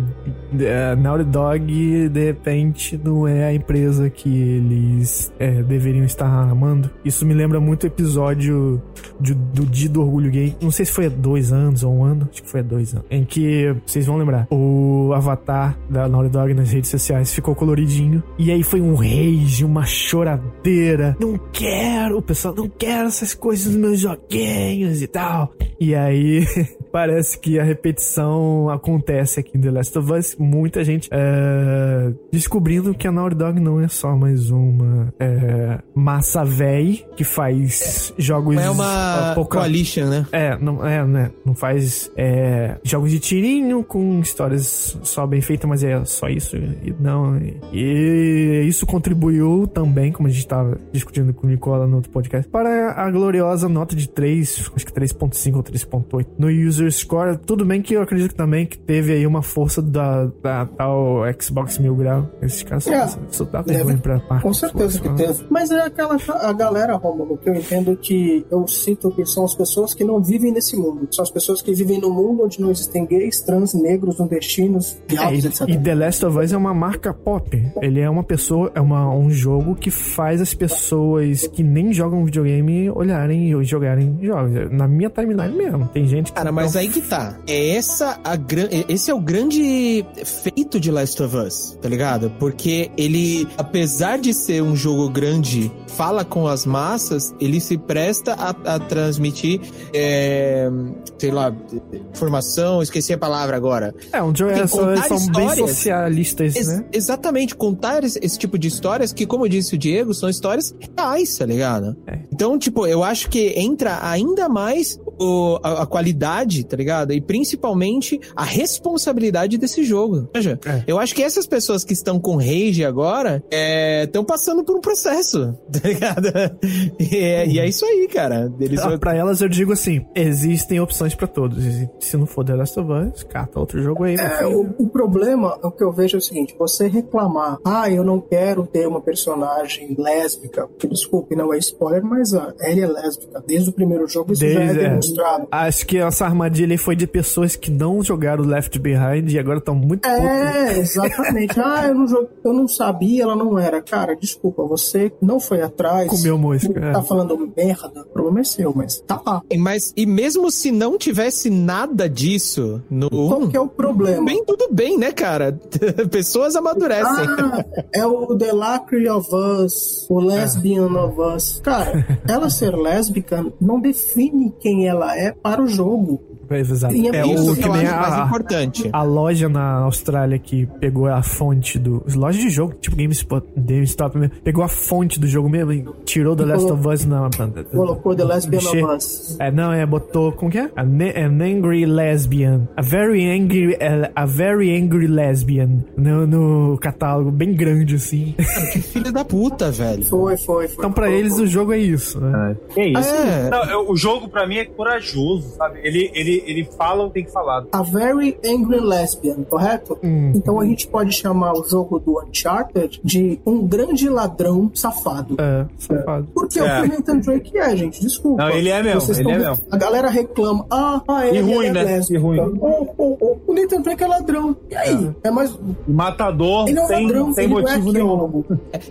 é, Naughty Dog de repente não é a empresa que eles é, deveriam estar amando. Isso me lembra muito o episódio de- do Dia do Orgulho Gay. Não sei se foi há dois anos ou um ano, acho que foi há dois anos. Em que, vocês vão lembrar, o avatar da Naughty Dog nas redes sociais ficou coloridinho. E aí foi um rage, uma choradeira. Não quero, pessoal não quer essas coisas nos meus joguinhos e tal. E aí parece que a repetição acontece aqui em The Last of Us. Muita gente é, descobrindo que a Naughty Dog não é só mais uma é, massa véi que faz jogos É uma apoca- coalition, né? é, não, é, né? Não faz é, jogos de tirinho com histórias só bem feitas, mas é só isso. E não. E isso contribuiu também, como a gente estava discutindo com o Nicola no outro podcast, para a gloriosa nota de 3, acho que 3.5 ou 3.8 no user score. Tudo bem que eu acredito também que teve aí uma força da, da tal Xbox Mil Grau. Esses caras É, só dá vergonha pra parte. Com certeza que teve. Mas é aquela a galera, Romulo, que eu entendo que eu sinto que são as pessoas que não vivem nesse mundo. São as pessoas que vivem num mundo onde não existem gays, trans, negros, nordestinos, É, etc. e, e The Last of Us é uma marca pop. Ele é uma pessoa, é uma, um jogo que faz as pessoas que nem jogam videogame olharem e jogarem jogos. Na minha timeline mesmo. Tem gente que. Cara, mas não- aí que tá. É essa a gran... Esse é o grande feito de Last of Us, tá ligado? Porque ele, apesar de ser um jogo grande, fala com as massas, ele se presta a, a transmitir, é, sei lá, informação, esqueci a palavra agora. É, um jogo é, são bem socialistas, Ex- né? Exatamente, contar esse, esse tipo de histórias que, como disse o Diego, são histórias reais, tá ligado? É. Então, tipo, eu acho que entra ainda mais o- a, a qualidade, tá ligado? E principalmente a responsabilidade desse jogo. Veja, É. eu acho que essas pessoas que estão com rage agora estão passando por um processo, tá ligado? E é, e é isso aí, cara. Eles Ah, Pra elas eu digo assim: existem opções pra todos. Se não for The Last of Us, cata outro jogo aí. meu É, o, o problema, o que eu vejo é o seguinte: você reclamar, ah, eu não quero ter uma personagem lésbica, que, desculpe, não é spoiler, mas ah, ela é lésbica. Desde o primeiro jogo isso já é É. demonstrado. Acho que essa armadilha foi de pessoas que não jogaram Left Behind e agora estão muito. É, exatamente. ah, eu não, eu não sabia, ela não era. Cara, desculpa, você não foi atrás. Comeu mosca, é. Tá falando merda, o problema é seu, mas tá lá. Mas, e mesmo se não tivesse nada disso no Qual 1, que é o problema? bem, tudo bem, né, cara? Pessoas amadurecem. Ah, é o The Lacry of Us, o Lesbian of Us. Cara, ela ser lésbica não define quem ela é para o jogo. É, exato. E é É isso o que que nem mais a, importante. a loja na Austrália que pegou a fonte do. Loja de jogo, tipo GameSpot, GameStop mesmo, pegou a fonte do jogo mesmo e tirou The Last of Us na. Colocou The Lesbian Che- of Us. É, não, é, botou. Como que é? An angry lesbian. A very angry. A very angry lesbian. No, no catálogo, bem grande assim. Filho da puta, velho. Foi, foi, foi. Então, pra eles, o jogo é isso, né? Que isso? É. Não, eu- o jogo pra mim é corajoso, sabe? Ele, ele, ele fala o que tem que falar. A Very Angry Lesbian, correto? Hum. Então a gente pode chamar o jogo do Uncharted de um grande ladrão safado. É, safado. Porque É. o que o Nathan Drake é, gente. Desculpa. Não, ele é mesmo, Vocês ele estão é vendo- mesmo. A galera reclama. Ah, ah ele, E ruim, ele é né? E ruim. Oh, oh, oh, O Nathan Drake é ladrão. E aí? É, mais. Matador Ele é um sem, ladrão, sem é motivo nenhum.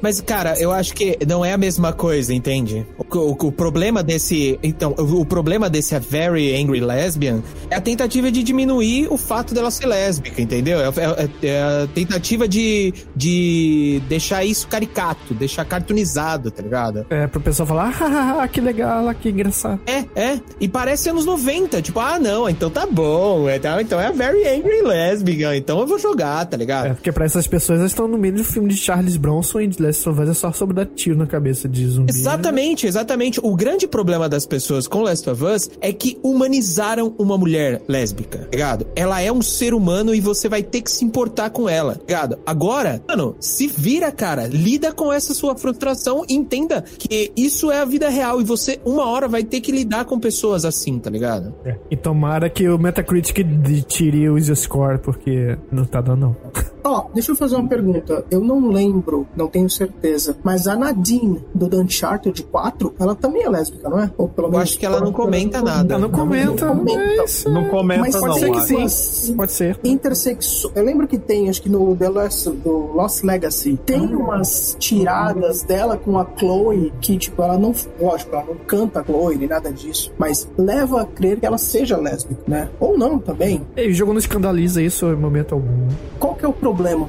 Mas, cara, eu acho que não é a mesma coisa, entende? O, o- o problema desse. Então, o, o problema desse A Very Angry Lesbian é a tentativa de diminuir o fato dela ser lésbica, entendeu? É, é- é a tentativa de, de deixar isso caricato, deixar cartoonizado, tá ligado? É, pro pessoal falar, ah, que legal, ah, que engraçado. É, é. E parece anos 90. Tipo, ah, não, então tá bom. é, tá, Então é a Very Angry Lesbian. Então eu vou jogar, tá ligado? É, porque pra essas pessoas elas estão no meio do filme de Charles Bronson e de Last of Us é só sobre dar tiro na cabeça de zumbi. Exatamente, exatamente. O grande problema das pessoas com Last of Us é que humanizaram uma mulher lésbica, tá ligado? Ela é um ser humano e você vai ter que se importar com ela, tá ligado? Agora, mano, se vira, cara, lida com essa sua frustração e entenda que isso é a vida real e você, uma hora, vai ter que lidar com pessoas assim, tá ligado? É. E tomara que o Metacritic de- tire o score, porque não tá dando não. Ó, deixa eu fazer uma pergunta. Eu não lembro, não tenho certeza, mas a Nadine do Uncharted 4, ela também é lésbica, não é? Ou pelo Eu menos acho que ela não comenta nada. Ela não comenta, não comenta. Mas... Não comenta, Mas não. pode ser que sim. Pode ser. intersexo. Eu lembro que tem, acho que no The Lost, do Lost Legacy, tem umas tiradas dela com a Chloe que, tipo, ela não. Lógico, ela não canta a Chloe nem nada disso, mas leva a crer que ela seja lésbica, né? Ou não também. E o jogo não escandaliza isso em momento algum. Qual que é o problema?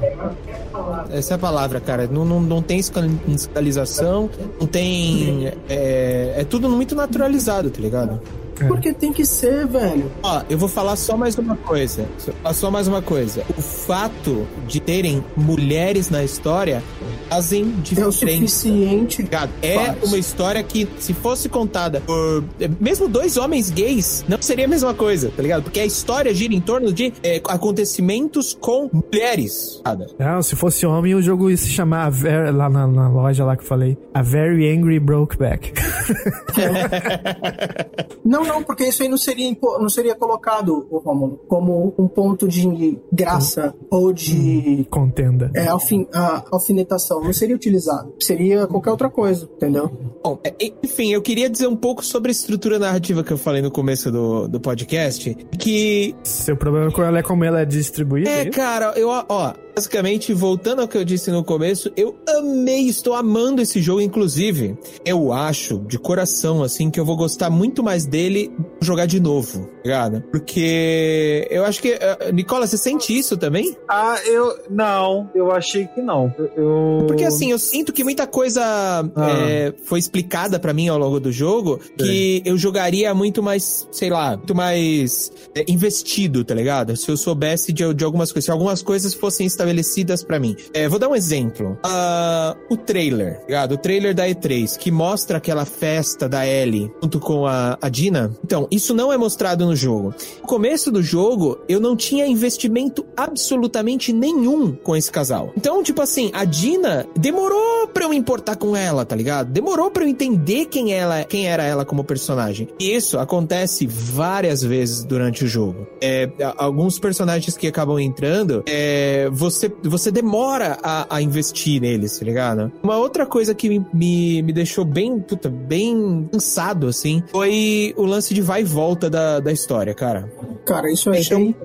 Essa é a palavra, cara. Não, não, não tem escalização, não tem. É, é tudo muito naturalizado, tá ligado? Porque tem que ser, velho. Ó, eu vou falar só mais uma coisa. Só- Só mais uma coisa. O fato de terem mulheres na história fazem É o suficiente. É Faz. uma história que, se fosse contada por é, mesmo dois homens gays, não seria a mesma coisa, tá ligado? Porque a história gira em torno de é, acontecimentos com mulheres. Não, se fosse homem, o jogo ia se chamar a Ver- lá na, na loja lá que eu falei. A Very Angry Brokeback. Não, não, porque isso aí não seria, não seria colocado, ô Rômulo, como um ponto de graça ou de Contenda. é, alfin, a, alfinetação. Não seria utilizado. Seria qualquer outra coisa, entendeu? Bom, é, enfim, eu queria dizer um pouco sobre a estrutura narrativa que eu falei no começo do, do podcast, que Seu problema com ela é como ela é distribuída? É, isso? cara, eu, ó, basicamente, voltando ao que eu disse no começo, eu amei, estou amando esse jogo, inclusive. Eu acho, de coração, assim, que eu vou gostar muito mais dele jogar de novo, tá ligado? Porque eu acho que. eh, Nicola, você sente isso também? Ah, eu. Não, eu achei que não. Eu-. Porque assim, eu sinto que muita coisa Ah. é, foi explicada pra mim ao longo do jogo que eu jogaria muito mais, sei lá, muito mais é, investido, tá ligado? Se eu soubesse de, de algumas coisas, se algumas coisas fossem estabelecidas pra mim. É, vou dar um exemplo. Ah, o trailer, tá ligado? O trailer da E3, que mostra aquela festa da Ellie junto com a, a Dina. Então, isso não é mostrado no jogo. No começo do jogo, eu não tinha investimento absolutamente nenhum com esse casal. Então, tipo assim, a Dina demorou pra eu me importar com ela, tá ligado? Demorou pra eu entender quem ela, quem era ela como personagem. E isso acontece várias vezes durante o jogo. É, alguns personagens que acabam entrando, é, você, você demora a, a investir neles, tá ligado? Uma outra coisa que me, me, me deixou bem, puta, bem cansado, assim, foi o lance de vai e volta da, da história, cara. Cara, isso eu achei,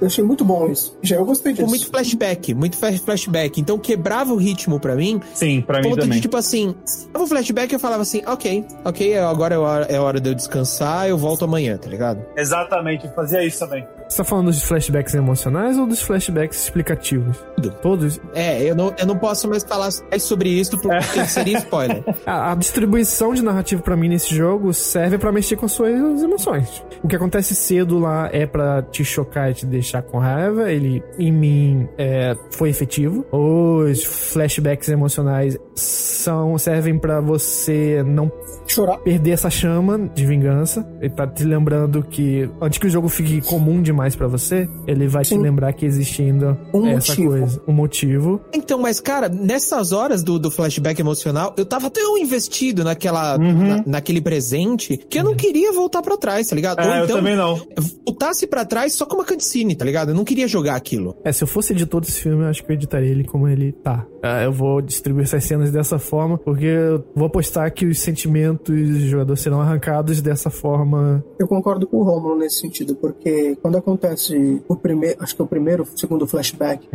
eu achei muito bom isso. Já eu gostei Tipo, disso. muito flashback, muito flash- flashback. Então quebrava o ritmo pra mim. Sim, pra mim Ponto também. de tipo assim, se dava o flashback eu falava assim, ok, ok, agora é hora, é hora de eu descansar, eu volto amanhã, tá ligado? Exatamente, eu fazia isso também. Você tá falando dos flashbacks emocionais ou dos flashbacks explicativos? Tudo. Todos. É, eu não, eu não posso mais falar mais sobre isso porque seria spoiler. A, a distribuição de narrativa pra mim nesse jogo serve pra mexer com suas emoções. O que acontece cedo lá é pra te chocar e te deixar com raiva. Ele, em mim, é, foi efetivo. Os flashbacks emocionais são servem pra você não Chorar. perder essa chama de vingança. Ele tá te lembrando que antes que o jogo fique comum demais pra você, ele vai te Sim. lembrar que existe ainda Um essa motivo. Coisa, um motivo. Então, mas cara, nessas horas do, do flashback emocional, eu tava tão investido naquela, na- naquele presente que eu não queria voltar pra trás, tá ligado? É, Ou eu então, também não. voltasse pra trás só com uma cutscene, tá ligado? Eu não queria jogar aquilo. É, se eu fosse editor desse filme, eu acho que eu editaria ele como ele tá. Ah, eu vou distribuir essas cenas dessa forma, porque eu vou apostar que os sentimentos do jogador serão arrancados dessa forma. Eu concordo com o Romulo nesse sentido, porque quando acontece o primeiro, acho que é o primeiro, o segundo flashback,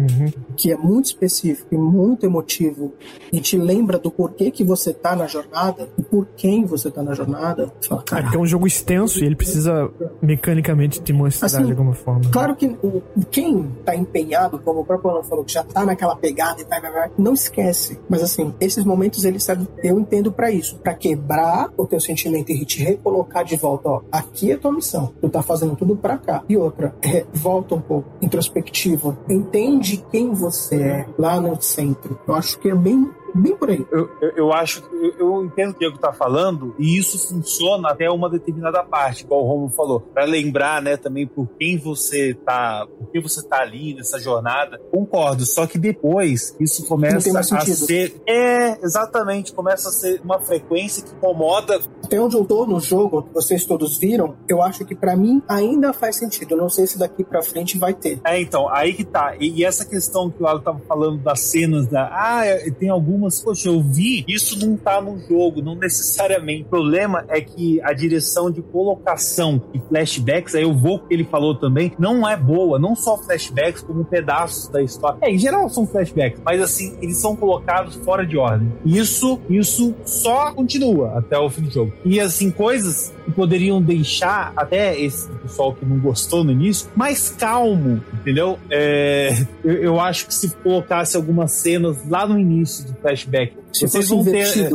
que é muito específico e muito emotivo, e te lembra do porquê que você tá na jornada e por quem você tá na jornada, fala, É porque é cara, um jogo extenso e ele precisa mecanicamente te mostrar Assim, de alguma forma. Claro que o, quem tá empenhado, como o próprio Alan falou, que já tá naquela pegada e vai, vai, vai, não esquece. Mas assim, esses momentos eles servem, eu entendo pra isso, Pra quebrar o teu sentimento e te recolocar de volta, ó, aqui é tua missão, tu tá fazendo tudo pra cá. E outra, é, volta um pouco, introspectiva, entende quem você é lá no centro. Eu acho que é bem bem por aí. Eu, eu, eu acho, eu, eu entendo o que o Diego tá falando, e isso funciona até uma determinada parte, igual o Romulo falou, para lembrar, né, também por quem você tá, por que você tá ali nessa jornada. Concordo, só que depois isso começa a ser, é, exatamente, começa a ser uma frequência que incomoda. Até onde eu tô no jogo, vocês todos viram, eu acho que para mim ainda faz sentido. Eu não sei se daqui para frente vai ter. É, então, aí que tá. E, e essa questão que o Alan tava falando das cenas da, ah, é, tem algumas, poxa, eu vi, isso não tá no jogo, não necessariamente. O problema é que a direção de colocação de flashbacks, aí eu vou que ele falou também, não é boa, não só flashbacks, como pedaços da história. É, em geral são flashbacks, mas assim, eles são colocados fora de ordem. Isso, isso só continua até o fim do jogo. E assim, coisas que poderiam deixar até esse pessoal que não gostou no início mais calmo, entendeu? É, eu, eu acho que se colocasse algumas cenas lá no início do flashback se vocês vão ter.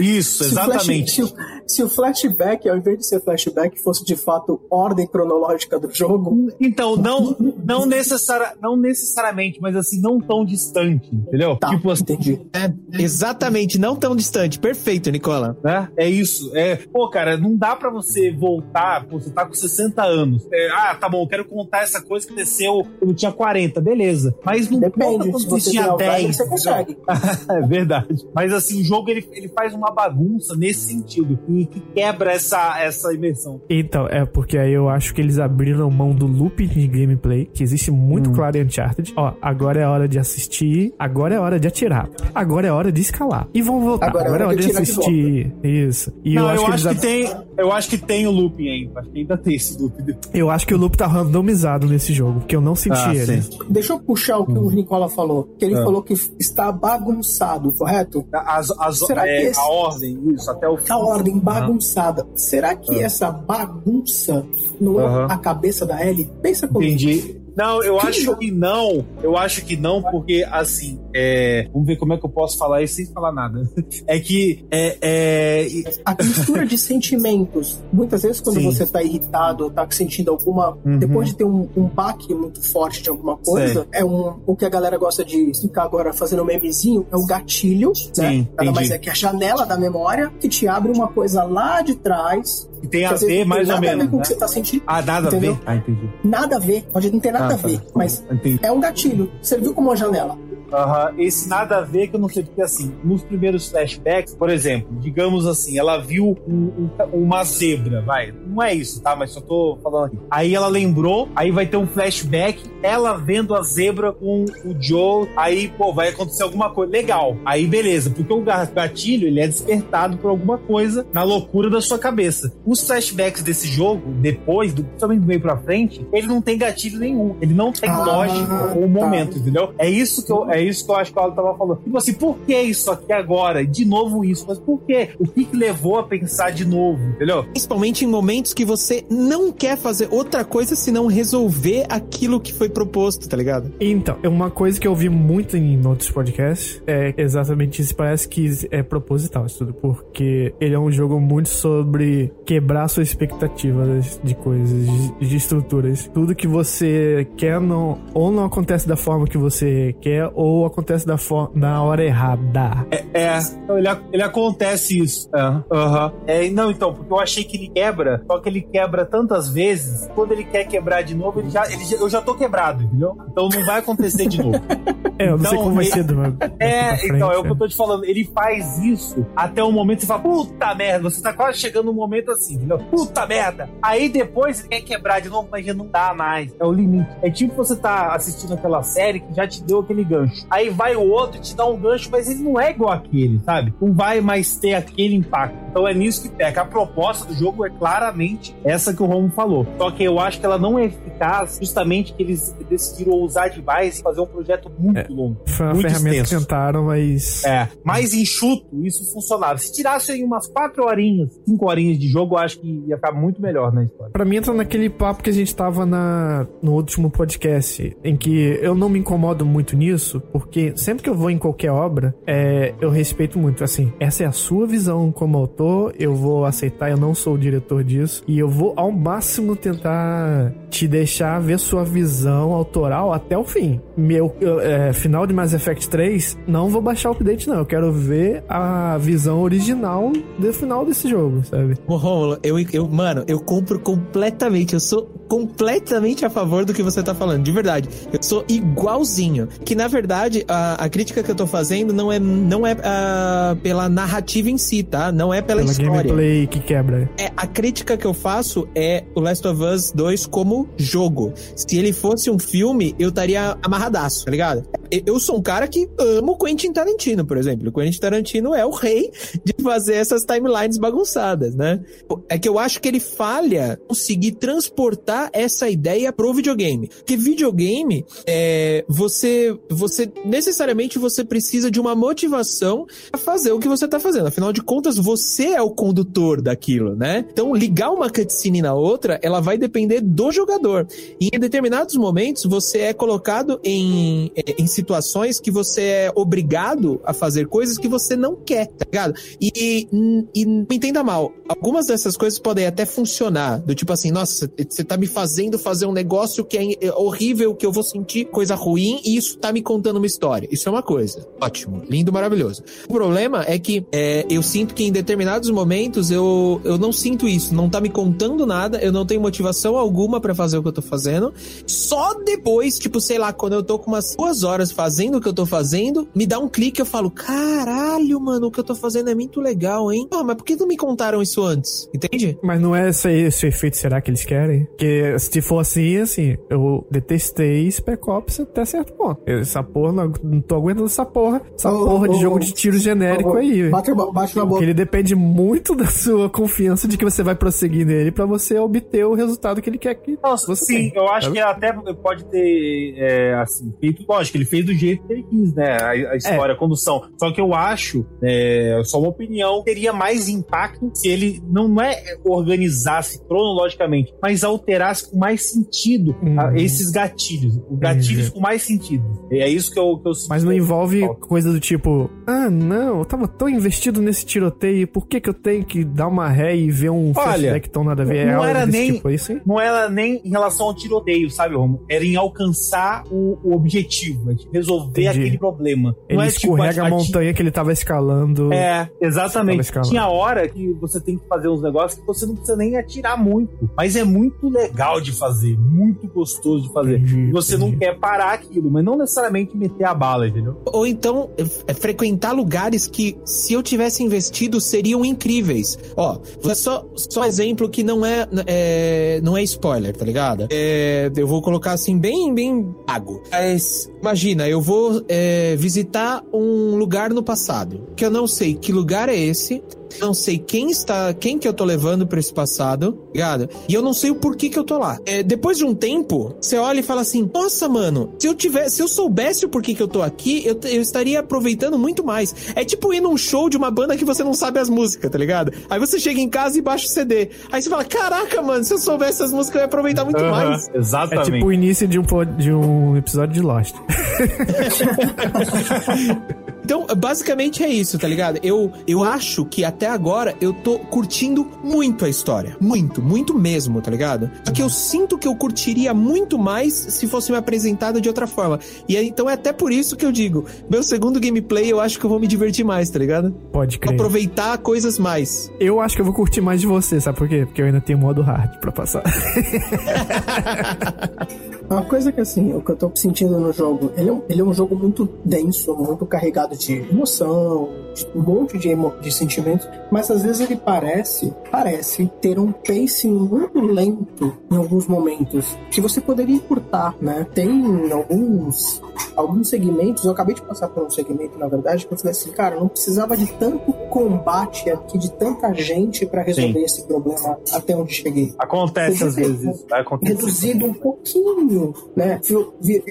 Isso, exatamente. Se o, flash, se, o, flashback, ao invés de ser flashback, fosse de fato ordem cronológica do jogo. Então, não, não, necessari não necessariamente, mas assim, não tão distante, entendeu? Tá, tipo assim. Entendi. É, exatamente, não tão distante. Perfeito, Nicola. É, é isso. É, pô, cara, não dá pra você voltar, pô, você tá com 60 anos. É, ah, tá bom, quero contar essa coisa que desceu quando tinha 40, beleza. Mas não Depende, conta se você tinha 10. Você consegue. é verdade. Mas assim, o jogo ele, ele faz uma bagunça nesse sentido e que quebra essa, essa imersão. Então, é porque aí eu acho que eles abriram mão do looping de gameplay, que existe muito hum. claro em Uncharted. Ó, agora é hora de assistir, agora é hora de atirar, agora é hora de escalar. E vão voltar. Agora, agora é hora de assistir. Isso. E Não, eu acho, eu que, acho que tem. Eu acho que tem o looping ainda. Acho que ainda tem esse looping. Eu acho que o loop tá randomizado nesse jogo, porque eu não senti ah, ele. Sim. Deixa eu puxar o que hum. o Nicola falou. Que ele ah. falou que está bagunçado, correto? As, as, Será é, que esse... A ordem, isso, até o fim. A ordem bagunçada. Uhum. Será que uhum. essa bagunça não é a cabeça da Ellie? Pensa comigo. Entendi. Não, eu que acho jogo? que não. Eu acho que não, porque assim, é... vamos ver como é que eu posso falar isso sem falar nada. É que é, é... a mistura de sentimentos. Muitas vezes, quando Sim. você tá irritado, tá sentindo alguma. Uhum. Depois de ter um, um baque muito forte de alguma coisa, é um o que a galera gosta de ficar agora fazendo um memezinho, é o gatilho, Sim, né? Nada entendi. mais é que a janela da memória que te abre uma coisa lá de trás que tem a ver mais ou menos. Nada a ver com o que né? você tá sentindo. Ah, nada entendeu? a ver? Ah, entendi. Nada a ver, pode não ter nada ah, a ver, tá. mas entendi. é um gatilho. Serviu como uma janela. Uhum. Esse nada a ver que eu não sei porque assim, nos primeiros flashbacks, por exemplo, digamos assim, ela viu um, um, uma zebra, vai, não é isso, tá? Mas só tô falando aqui. Aí ela lembrou, aí vai ter um flashback, ela vendo a zebra com o Joe, aí, pô, vai acontecer alguma coisa. Legal. Aí, beleza, porque o gatilho, ele é despertado por alguma coisa na loucura da sua cabeça. Os flashbacks desse jogo, depois, do, principalmente do meio pra frente, ele não tem gatilho nenhum. Ele não tem ah, lógica ou tá. momento, entendeu? É isso que eu, é isso que eu acho que ela tava falando. Tipo assim, por que isso aqui agora? De novo isso. Mas por quê? O que, que levou a pensar de novo, entendeu? Principalmente em momentos que você não quer fazer outra coisa senão resolver aquilo que foi proposto, tá ligado? Então, é uma coisa que eu vi muito em outros podcasts é exatamente isso. Parece que é proposital isso tudo, porque ele é um jogo muito sobre quebrar sua expectativa de coisas, de, de estruturas. Tudo que você quer não, ou não acontece da forma que você quer, ou acontece da, na hora errada. É, é ele, ele acontece isso. É, uhum. é, não, então, porque eu achei que ele quebra, só que ele quebra tantas vezes, quando ele quer quebrar de novo, ele já, ele já, eu já tô quebrado, entendeu? Então não vai acontecer de novo. é, eu não então, sei como vai ser do É, frente, então, é o que eu tô te falando. Ele faz isso até o momento que você fala, puta merda, você tá quase chegando num momento assim, entendeu? Puta merda. Aí depois ele quer quebrar de novo, mas já não dá mais. É o limite. É tipo você tá assistindo aquela série que já te deu aquele gancho. Aí vai o outro e te dá um gancho, mas ele não é igual aquele, sabe? Não vai mais ter aquele impacto. Então é nisso que peca. A proposta do jogo é claramente essa que o Romo falou. Só que eu acho que ela não é eficaz justamente que eles decidiram usar demais e fazer um projeto muito é, longo. Foi uma muito ferramenta extenso. que tentaram, mas. É, mais enxuto, isso funcionava. Se tirasse aí umas quatro horinhas, cinco horinhas de jogo, eu acho que ia ficar muito melhor na história. Pra mim entra naquele papo que a gente tava na, no último podcast, em que eu não me incomodo muito nisso, porque sempre que eu vou em qualquer obra, é, eu respeito muito. Assim, essa é a sua visão como autor, eu vou aceitar, eu não sou o diretor disso, e eu vou ao máximo tentar te deixar ver sua visão autoral até o fim. Meu eu, é, final de Mass Effect 3, não vou baixar o update, não. Eu quero ver a visão original do final desse jogo, sabe? Ô, Rômulo, eu, eu, mano, eu compro completamente. Eu sou completamente a favor do que você tá falando, de verdade. Eu sou igualzinho. Que na verdade, a, a crítica que eu tô fazendo não é, não é ah, pela narrativa em si, tá? Não é pela, Pela história. gameplay que quebra. É, a crítica que eu faço é o Last of Us 2 como jogo. Se ele fosse um filme, eu estaria amarradaço, tá ligado? Eu- sou um cara que amo Quentin Tarantino, por exemplo. O Quentin Tarantino é o rei de fazer essas timelines bagunçadas, né? É que eu acho que ele falha conseguir transportar essa ideia pro videogame. Porque videogame, é, você, você, necessariamente você precisa de uma motivação a fazer o que você tá fazendo. Afinal de contas, você é o condutor daquilo, né? Então, ligar uma cutscene na outra, ela vai depender do jogador. E em determinados momentos, você é colocado em, eh, em situações que você é obrigado a fazer coisas que você não quer, tá ligado? E, e, não entenda mal, algumas dessas coisas podem até funcionar, do tipo assim, nossa, você tá me fazendo fazer um negócio que é é horrível, que eu vou sentir coisa ruim, e isso tá me contando uma história. Isso é uma coisa. Ótimo, lindo, maravilhoso. O problema é que é, eu sinto que em determinados momentos eu, eu não sinto isso, não tá me contando nada, eu não tenho motivação alguma pra fazer o que eu tô fazendo. Só depois, tipo, sei lá, quando eu tô com umas duas horas fazendo o que eu tô fazendo, me dá um clique eu falo, caralho, mano, o que eu tô fazendo é muito legal, hein? Pô, mas por que não me contaram isso antes? Entende? Mas não é esse, esse efeito, será que eles querem? Porque se for assim, assim, eu detestei Spec Ops até certo ponto. Essa porra, não, não tô aguentando essa porra, essa Ô, porra de ô, jogo ô, de tiro genérico aí. Bate, bate na Porque boca. ele depende muito da sua confiança de que você vai prosseguir nele pra você obter o resultado que ele quer que Nossa, você sim, tenha. eu acho sabe? que até pode ter, é, assim, feito. Lógico, ele fez do jeito que ele quis, né? A, a história, a condução. Só que eu acho, é, só uma opinião, teria mais impacto se ele não, não é organizasse cronologicamente, mas alterasse com mais sentido Uhum. a- esses gatilhos. Os gatilhos Entendi. com mais sentido. E é isso que eu, que eu. Mas não envolve Falta. coisa do tipo, ah, não, eu tava tão investido nesse tiroteio, por que que eu tenho que dar uma ré e ver um Olha, flashback tão nada a ver? É não era nem- tipo, é isso não era nem em relação ao tiroteio, sabe, Romo? Era em alcançar o, o objetivo, é resolver Entendi. aquele problema. Ele não é tipo escorrega a ati- montanha que ele tava escalando. É, exatamente. escalando. Tinha hora que você tem que fazer uns negócios que você não precisa nem atirar muito. Mas é muito legal de fazer, muito gostoso de fazer. Entendi, E você não entendi. quer parar aquilo, mas não necessariamente meter a bala, entendeu? Ou então, é, frequentar lugares que, se eu tivesse investido, seriam incríveis. Ó, só, só exemplo que não é, é, não é spoiler, tá ligado? É, eu vou colocar assim, bem, bem pago. Mas, imagina, eu vou é, visitar um lugar no passado, que eu não sei que lugar é esse, não sei quem está, quem que eu tô levando pra esse passado, ligado? E eu não sei o porquê que eu tô lá. É, depois de um tempo, você olha e fala assim: Nossa, mano, se eu tivesse, se eu soubesse o porquê que eu tô aqui, eu, eu estaria aproveitando muito mais. É tipo ir num show de uma banda que você não sabe as músicas, tá ligado? Aí você chega em casa e baixa o CD. Aí você fala: Caraca, mano, se eu soubesse as músicas, eu ia aproveitar muito mais. É Exatamente. tipo o início de um, de um episódio de Lost. Então, basicamente é isso, tá ligado? Eu, eu acho que até agora eu tô curtindo muito a história. Muito, muito mesmo, tá ligado? Só que eu sinto que eu curtiria muito mais se fosse me apresentado de outra forma. E aí, então é até por isso que eu digo: meu segundo gameplay eu acho que eu vou me divertir mais, tá ligado? Pode crer. Aproveitar coisas mais. Eu acho que eu vou curtir mais de você, sabe por quê? Porque eu ainda tenho modo hard pra passar. Uma coisa que assim, o que eu tô sentindo no jogo, ele é um, ele é um jogo muito denso, muito carregado de emoção, um monte de, de sentimentos, mas às vezes ele parece, parece ter um pacing muito lento em alguns momentos, que você poderia encurtar, né? Tem alguns alguns segmentos, eu acabei de passar por um segmento, na verdade, que eu falei assim, cara, não precisava de tanto combate aqui, de tanta gente pra resolver Sim. esse problema até onde cheguei Acontece às vezes reduzido um pouquinho, né?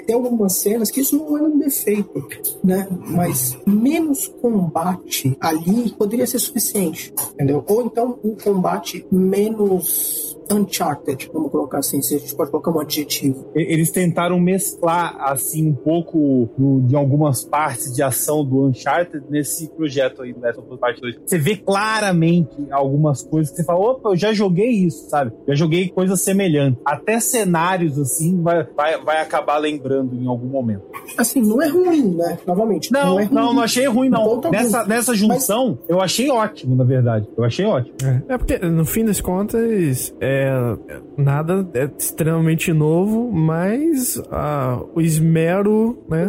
Tem algumas cenas que isso não é um defeito, né? Mas menos combate ali poderia ser suficiente, entendeu? Ou então um combate menos Uncharted, vamos colocar assim, se a gente pode colocar um adjetivo. Eles tentaram mesclar, assim, um pouco do- de algumas partes de ação do Uncharted nesse projeto aí do Last of Us Part 2. Você vê claramente algumas coisas que você fala, opa, eu já joguei isso, sabe? Já joguei coisas semelhantes. Até cenários, assim, vai, vai, vai acabar lembrando em algum momento. Assim, não é ruim, né? Novamente. Não, é não, ruim. não, achei ruim, não. Ponto algum. Nessa, nessa junção, eu achei ótimo, na verdade. Eu achei ótimo. É porque, no fim das contas, é, nada é extremamente novo, mas ah, o esmero, né?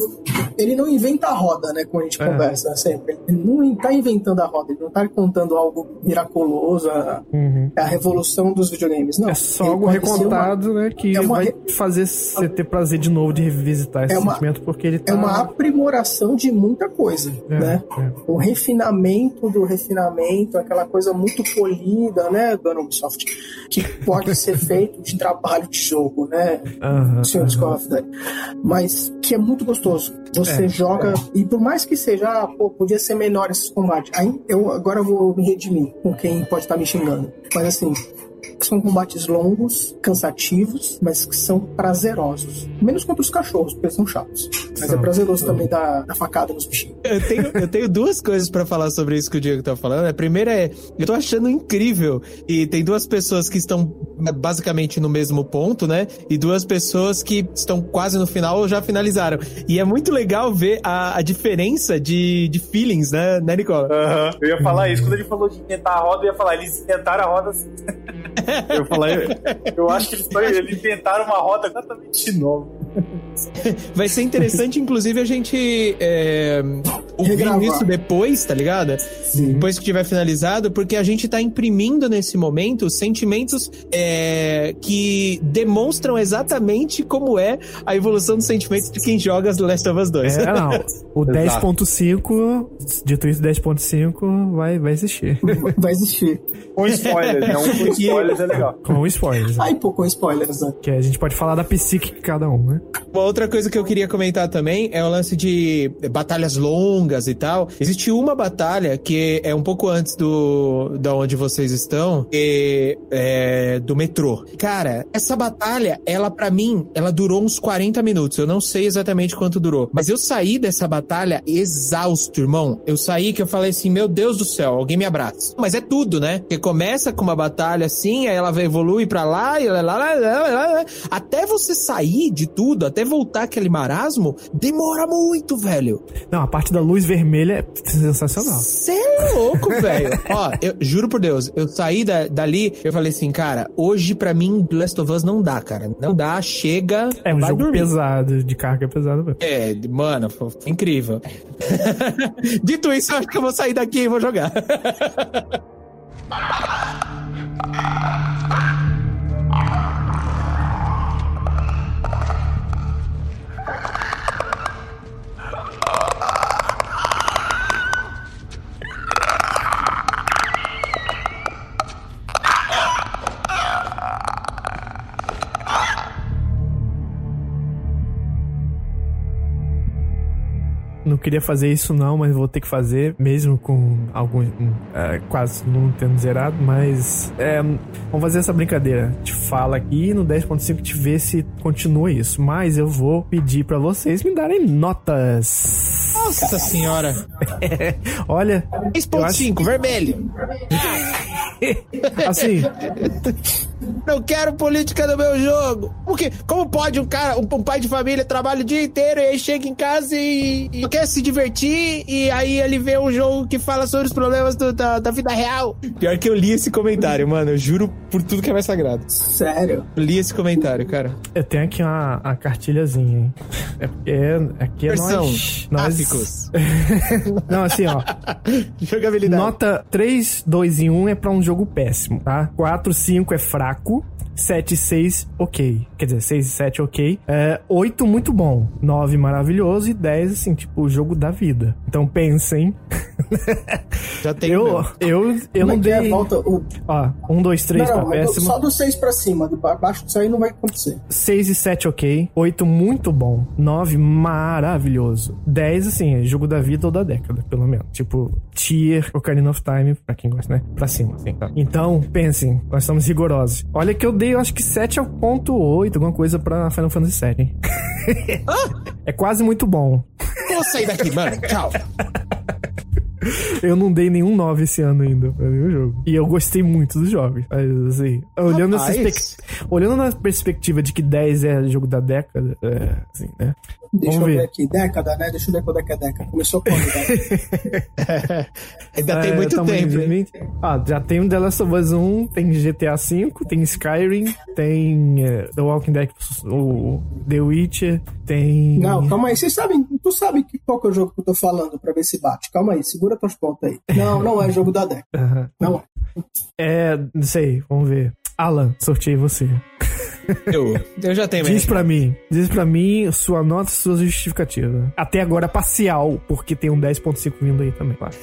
Ele não inventa a roda, né? Como a gente É. conversa sempre. Ele não tá inventando a roda, ele não tá contando algo miraculoso, a, Uhum. a revolução dos videogames. Não. É só Ele algo ser uma- recontado, né? Que é uma vai fazer você ter prazer de novo de revisitar esse É uma- sentimento, porque ele tá. É uma aprimoração de muita coisa, É, né? é. O refinamento do refinamento, aquela coisa muito polida, né, do Ubisoft, que pode ser feito de trabalho de jogo, né? Aham, Senhor aham. Call of Duty. Mas que é muito gostoso. Você É, joga, e por mais que seja, ah, pô, podia ser menor esses combates. Aí eu agora vou me redimir com quem pode estar me xingando. Mas assim. São combates longos, cansativos, mas que são prazerosos. Menos contra os cachorros, porque eles são chatos. Mas é São. prazeroso também dar, dar facada nos bichinhos. Eu tenho, eu tenho duas coisas pra falar sobre isso que o Diego tá falando. A primeira é, eu tô achando incrível. E tem duas pessoas que estão né, basicamente no mesmo ponto, né? E duas pessoas que estão quase no final ou já finalizaram. E é muito legal ver a, a diferença de, de feelings, né, né, Nicola? Eu ia falar isso. Quando ele falou de inventar a roda, eu ia falar, eles inventaram a roda assim. Eu eu, eu acho que eles, eles inventaram uma roda completamente nova. Vai ser interessante, inclusive, a gente é, Regravar. isso depois, tá ligado? Depois que tiver finalizado, porque a gente tá imprimindo nesse momento sentimentos é, que demonstram exatamente como é a evolução dos sentimentos de quem joga Last of Us 2. É, não. O Exato. 10.5, dito isso, 10.5 vai, vai existir. Vai existir. Com spoilers, né? Um com spoilers é legal. Com spoilers. né? Aí, pô, com spoilers, né? Que a gente pode falar da psique de cada um, né? Uma outra coisa que eu queria comentar também é o lance de batalhas longas e tal. Existe uma batalha que é um pouco antes do da onde vocês estão, que é do metrô. Cara, essa batalha, ela pra mim, ela durou uns 40 minutos. Eu não sei exatamente quanto durou, mas eu saí dessa batalha exausto, irmão. Eu saí que eu falei assim, meu Deus do céu, alguém me abraça. Mas é tudo, né? Porque começa com uma batalha assim, aí ela vai evoluir pra lá e lá, lá, lá, lá, lá, até você sair de tudo, até voltar aquele marasmo, demora muito, velho. Não, a parte da luz vermelha é sensacional. Você é louco, velho. Ó, eu juro por Deus, eu saí da- dali, eu falei assim, cara, hoje pra mim Last of Us não dá, cara. Não dá, chega. É um jogo dormir. pesado, de carga pesada mesmo. É, mano, foi incrível. Dito isso, eu acho que eu vou sair daqui e vou jogar. Não queria fazer isso não, mas vou ter que fazer, mesmo com algum. é, quase não tendo zerado, mas. é, vamos fazer essa brincadeira. Te fala aqui no 10.5 te vê se continua isso. Mas eu vou pedir pra vocês me darem notas. Nossa senhora. Olha, 3.5, vermelho. assim, Não quero política no meu jogo. Porque, como pode um cara, um, um pai de família trabalha o dia inteiro e aí chega em casa e, e quer se divertir e aí ele vê um jogo que fala sobre os problemas do- da, da vida real? Pior que eu li esse comentário, mano. Eu juro por tudo que é mais sagrado. Sério. Eu li esse comentário, cara. eu tenho aqui uma, uma cartilhazinha, hein? É porque aqui é Versão. nós. nós... Não, assim, ó. Jogabilidade. Nota 3, 2 e 1 é pra um jogo péssimo, tá? 4, 5 é fraco fraco 7 e 6, ok. Quer dizer, 6 e 7, ok. É, 8, muito bom. 9, maravilhoso. E 10, assim, tipo, o jogo da vida. Então pensem. Já tem. Eu, eu, eu Como não é que é? dei. Volta o... Ó, 1, 2, 3 Não, pra não, mas péssimo. só do 6 pra cima. Do baixo disso aí não vai acontecer. 6 e 7, ok. 8, muito bom. 9, maravilhoso. 10, assim, é jogo da vida ou da década, pelo menos. Tipo, Tier, Ocarina of Time, pra quem gosta, né? Pra cima, assim. Tá? Então, pensem, nós estamos rigorosos. Olha que eu dei, eu acho que 7 é o ponto 8, alguma coisa pra Final Fantasy VII, hein? é quase muito bom. Vou sair daqui, mano. Tchau. Eu não dei nenhum 9 esse ano ainda pra nenhum jogo. E eu gostei muito dos jogos. Mas, assim, olhando, essa Rapaz. olhando na perspectiva de que 10 é jogo da década, é, assim, né? Deixa Vamos eu ver ver. aqui. Década, né? Deixa eu ver quando é que é década. Começou quando, né? Ainda tem É, muito tamo em tempo. hein? 2020. Ah, já tem o The Last of Us 1, tem GTA V, tem Skyrim, tem é, The Walking Dead, o The Witcher, tem... Não, calma aí. Vocês sabem, tu sabe que, qual que é o jogo que eu tô falando pra ver se bate. Calma aí, segura tuas pontas aí. Não, não é jogo da década. Não é. É, não sei, vamos ver. Alan, sorteei você. Eu, eu já tenho. Diz pra mim, diz pra mim sua nota e sua justificativa. Até agora parcial, porque tem um 10.5 vindo aí também, claro.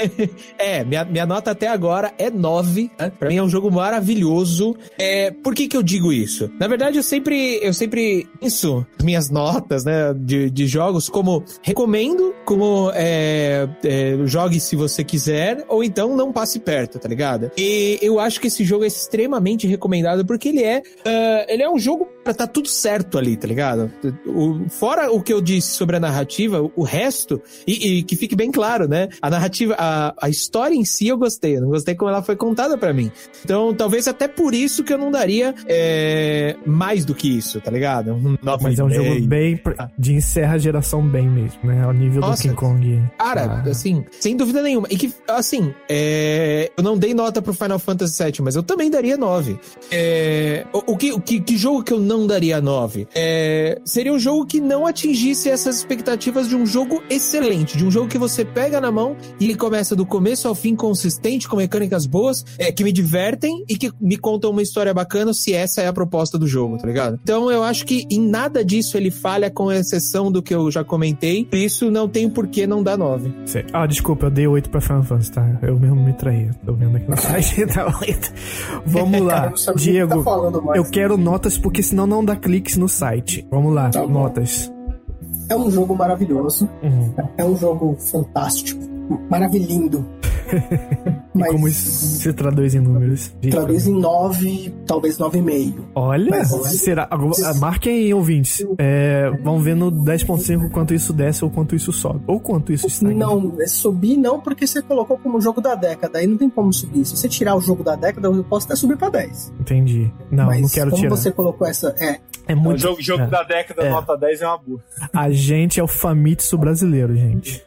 é, minha, minha nota até agora é 9. Né? Pra mim é um jogo maravilhoso. É, por que que eu digo isso? Na verdade, eu sempre, eu sempre penso minhas notas, né, de, de jogos como recomendo, como é, é, jogue se você quiser, ou então não passe perto, tá ligado? E eu acho que esse jogo é extremamente recomendado porque ele é, ah, ele é um jogo pra tá tudo certo ali, tá ligado? O- fora o que eu disse sobre a narrativa, o resto, e, e que fique bem claro, né? A narrativa, a, a história em si eu gostei, eu não gostei como ela foi contada pra mim. Então, talvez até por isso que eu não daria é, mais do que isso, tá ligado? Um Mas é um jogo bem pr- de encerra a geração bem mesmo, né? Ao nível Nossa. do King Kong. Cara, Ah. assim, sem dúvida nenhuma. E que, assim, é, eu não dei nota pro Final Fantasy VII, mas eu também daria 9. É, o, o que, o que, que jogo que eu não daria 9? É, seria um jogo que não atingisse essas expectativas de um jogo excelente, de um jogo que você pega na mão e ele começa do começo ao fim consistente, com mecânicas boas, é, que me divertem e que me contam uma história bacana se essa é a proposta do jogo, tá ligado? Então eu acho que em nada disso ele falha, com exceção do que eu já comentei, por isso não tem por que não dar 9. Sei. Ah, desculpa, eu dei 8 pra Final Fantasy, tá? Eu mesmo me traí. Tô vendo aqui no site. tá 8. Vamos lá, Diego. tá falando mais. eu quero notas porque senão não dá cliques no site. Vamos lá, Tá notas. É um jogo maravilhoso. Uhum. É um jogo fantástico. Maravilhindo. E como isso se traduz em números? Traduz em 9, talvez 9,5. Olha, Mas- será? agora, Marquem aí, ouvintes. É, vamos ver no 10.5 quanto isso desce ou quanto isso sobe. Ou quanto isso está. Não, é subir não, porque você colocou como jogo da década. Aí não tem como subir. Se você tirar o jogo da década, eu posso até subir pra 10. Entendi. Não, Mas não quero como tirar. você colocou essa. É, É O muito. jogo, jogo é. da década, É. nota 10 é uma boa. A gente é o Famitsu brasileiro, gente.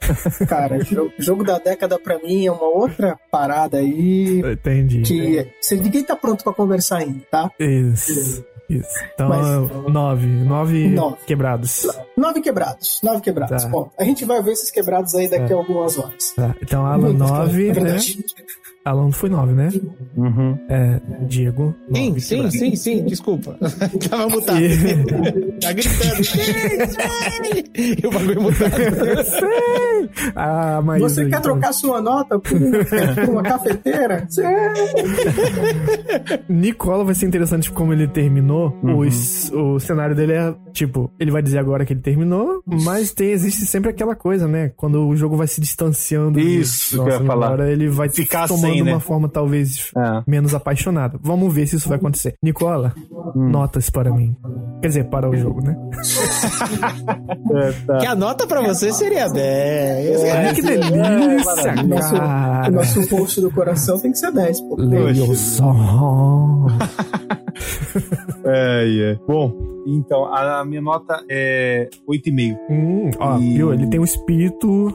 cara, jogo, jogo da década pra mim é uma outra parada aí. Entendi. Que se ninguém tá pronto pra conversar ainda, tá? Isso. Isso. Então, Mas- nove. Nove Nove. quebrados. Nove quebrados. Nove quebrados. Tá. Bom, a gente vai ver esses quebrados aí daqui a algumas horas. Tá. Então, Alan, nove, É né? Alan foi nove, né? É, Diego. Sim, nove sim, sim, sim, desculpa. Tava mutado. E- tá gritando. Sim, sim. E o bagulho mutado. ah, mas. Você quer trocar sua nota por uma, por uma cafeteira? Sim. Nicola vai ser interessante como ele terminou. Uhum. O, o cenário dele é, tipo, ele vai dizer agora que ele terminou, mas tem, existe sempre aquela coisa, né? Quando o jogo vai se distanciando. Isso que eu nossa ia falar. memória, ele vai Ficar tomando sem, né? uma forma talvez É. menos apaixonada. Vamos ver se isso vai acontecer. Nicola, Hum. notas para mim. Quer dizer, para o jogo, né? Que a nota pra você seria 10. Ai, que delícia, O nosso, o cara. nosso post do coração tem que ser 10, pô. Leio som. É, é. Bom, então, a minha nota é 8,5. Hum, ó, E- viu? Ele tem um espírito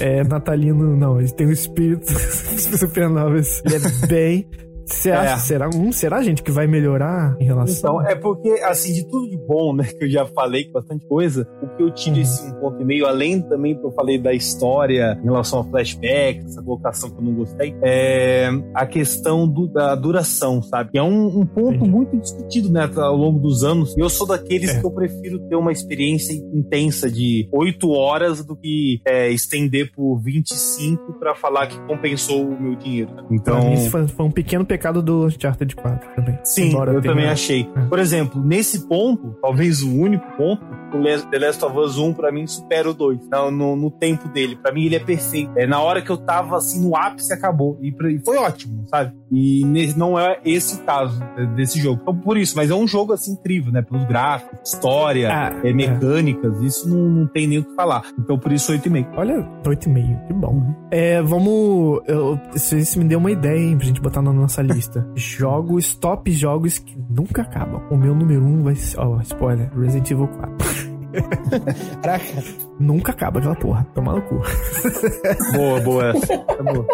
é, natalino. Não, ele tem um espírito supernovas. Ele é bem Você acha, É. será, hum, será, gente, que vai melhorar em relação? Então, é porque, assim, de tudo de bom, né, que eu já falei, que bastante coisa, o que eu tiro esse um ponto e meio, além também que eu falei da história em relação a flashbacks, essa colocação que eu não gostei, é a questão do- da duração, sabe? Que é um, um ponto Entendi. muito discutido, né, ao longo dos anos. E eu sou daqueles É. que eu prefiro ter uma experiência intensa de oito horas do que é, estender por 25 para falar que compensou o meu dinheiro. Então, Pra mim, isso foi, foi um pequeno pecado do Uncharted 4 também. Sim, Embora eu tenha- também achei. É. Por exemplo, nesse ponto, talvez o único ponto, o The Last of Us 1 pra mim supera o 2. No, no, no tempo dele. Pra mim ele é perfeito. É na hora que eu tava assim no ápice acabou. E, pra- e foi ótimo, sabe? E ne- não é esse o caso de- desse jogo. Então por isso, mas é um jogo assim incrível, né? Pelos gráficos, história, Ah, é, mecânicas, isso não, não tem nem o que falar. Então por isso 8,5. Olha, 8,5, que bom. É, vamos. Eu, isso, isso me deu uma ideia, hein, pra gente botar na nossa lista. jogos, top jogos que nunca acabam. O meu número 1 um vai ser. Ó, spoiler: Resident Evil 4. Caraca. Nunca acaba aquela porra. Tomar no cu. Boa, boa essa. Tá boa.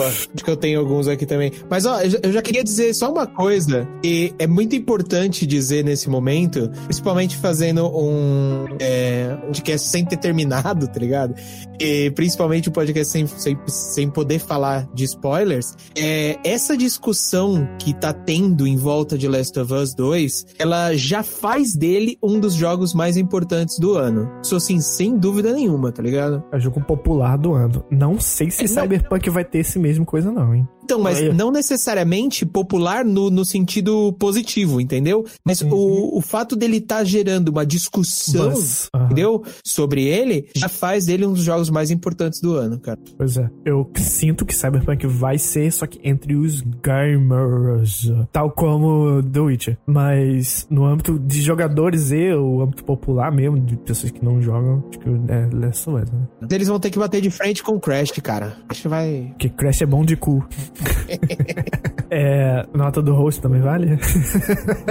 Acho que eu tenho alguns aqui também. Mas, ó, eu já- queria dizer só uma coisa que é muito importante dizer nesse momento, principalmente fazendo um é, um podcast sem ter terminado, tá ligado? E principalmente o podcast sem, sem, sem poder falar de spoilers. É, essa discussão que tá tendo em volta de Last of Us 2, ela já faz dele um dos jogos mais importantes do ano. Isso, assim, sem dúvida nenhuma, tá ligado? É o jogo popular do ano. Não sei se É. Cyberpunk vai ter esse mesmo coisa, não, hein? Então, mas Olha. não necessariamente popular no, no sentido positivo, entendeu? Mas Uhum. o, o fato dele estar gerando uma discussão, Buzz. Entendeu? Sobre ele, já faz dele um dos jogos mais importantes do ano, cara. Pois é. Eu sinto que Cyberpunk vai ser, só que entre os gamers. Tal como The Witcher. Mas no âmbito de jogadores e o âmbito popular mesmo, de pessoas que não jogam, acho que é Last of Us, né? Eles vão ter que bater de frente com o Crash, cara. Acho que vai. Porque Crash é bom de cu. É, nota do host também vale?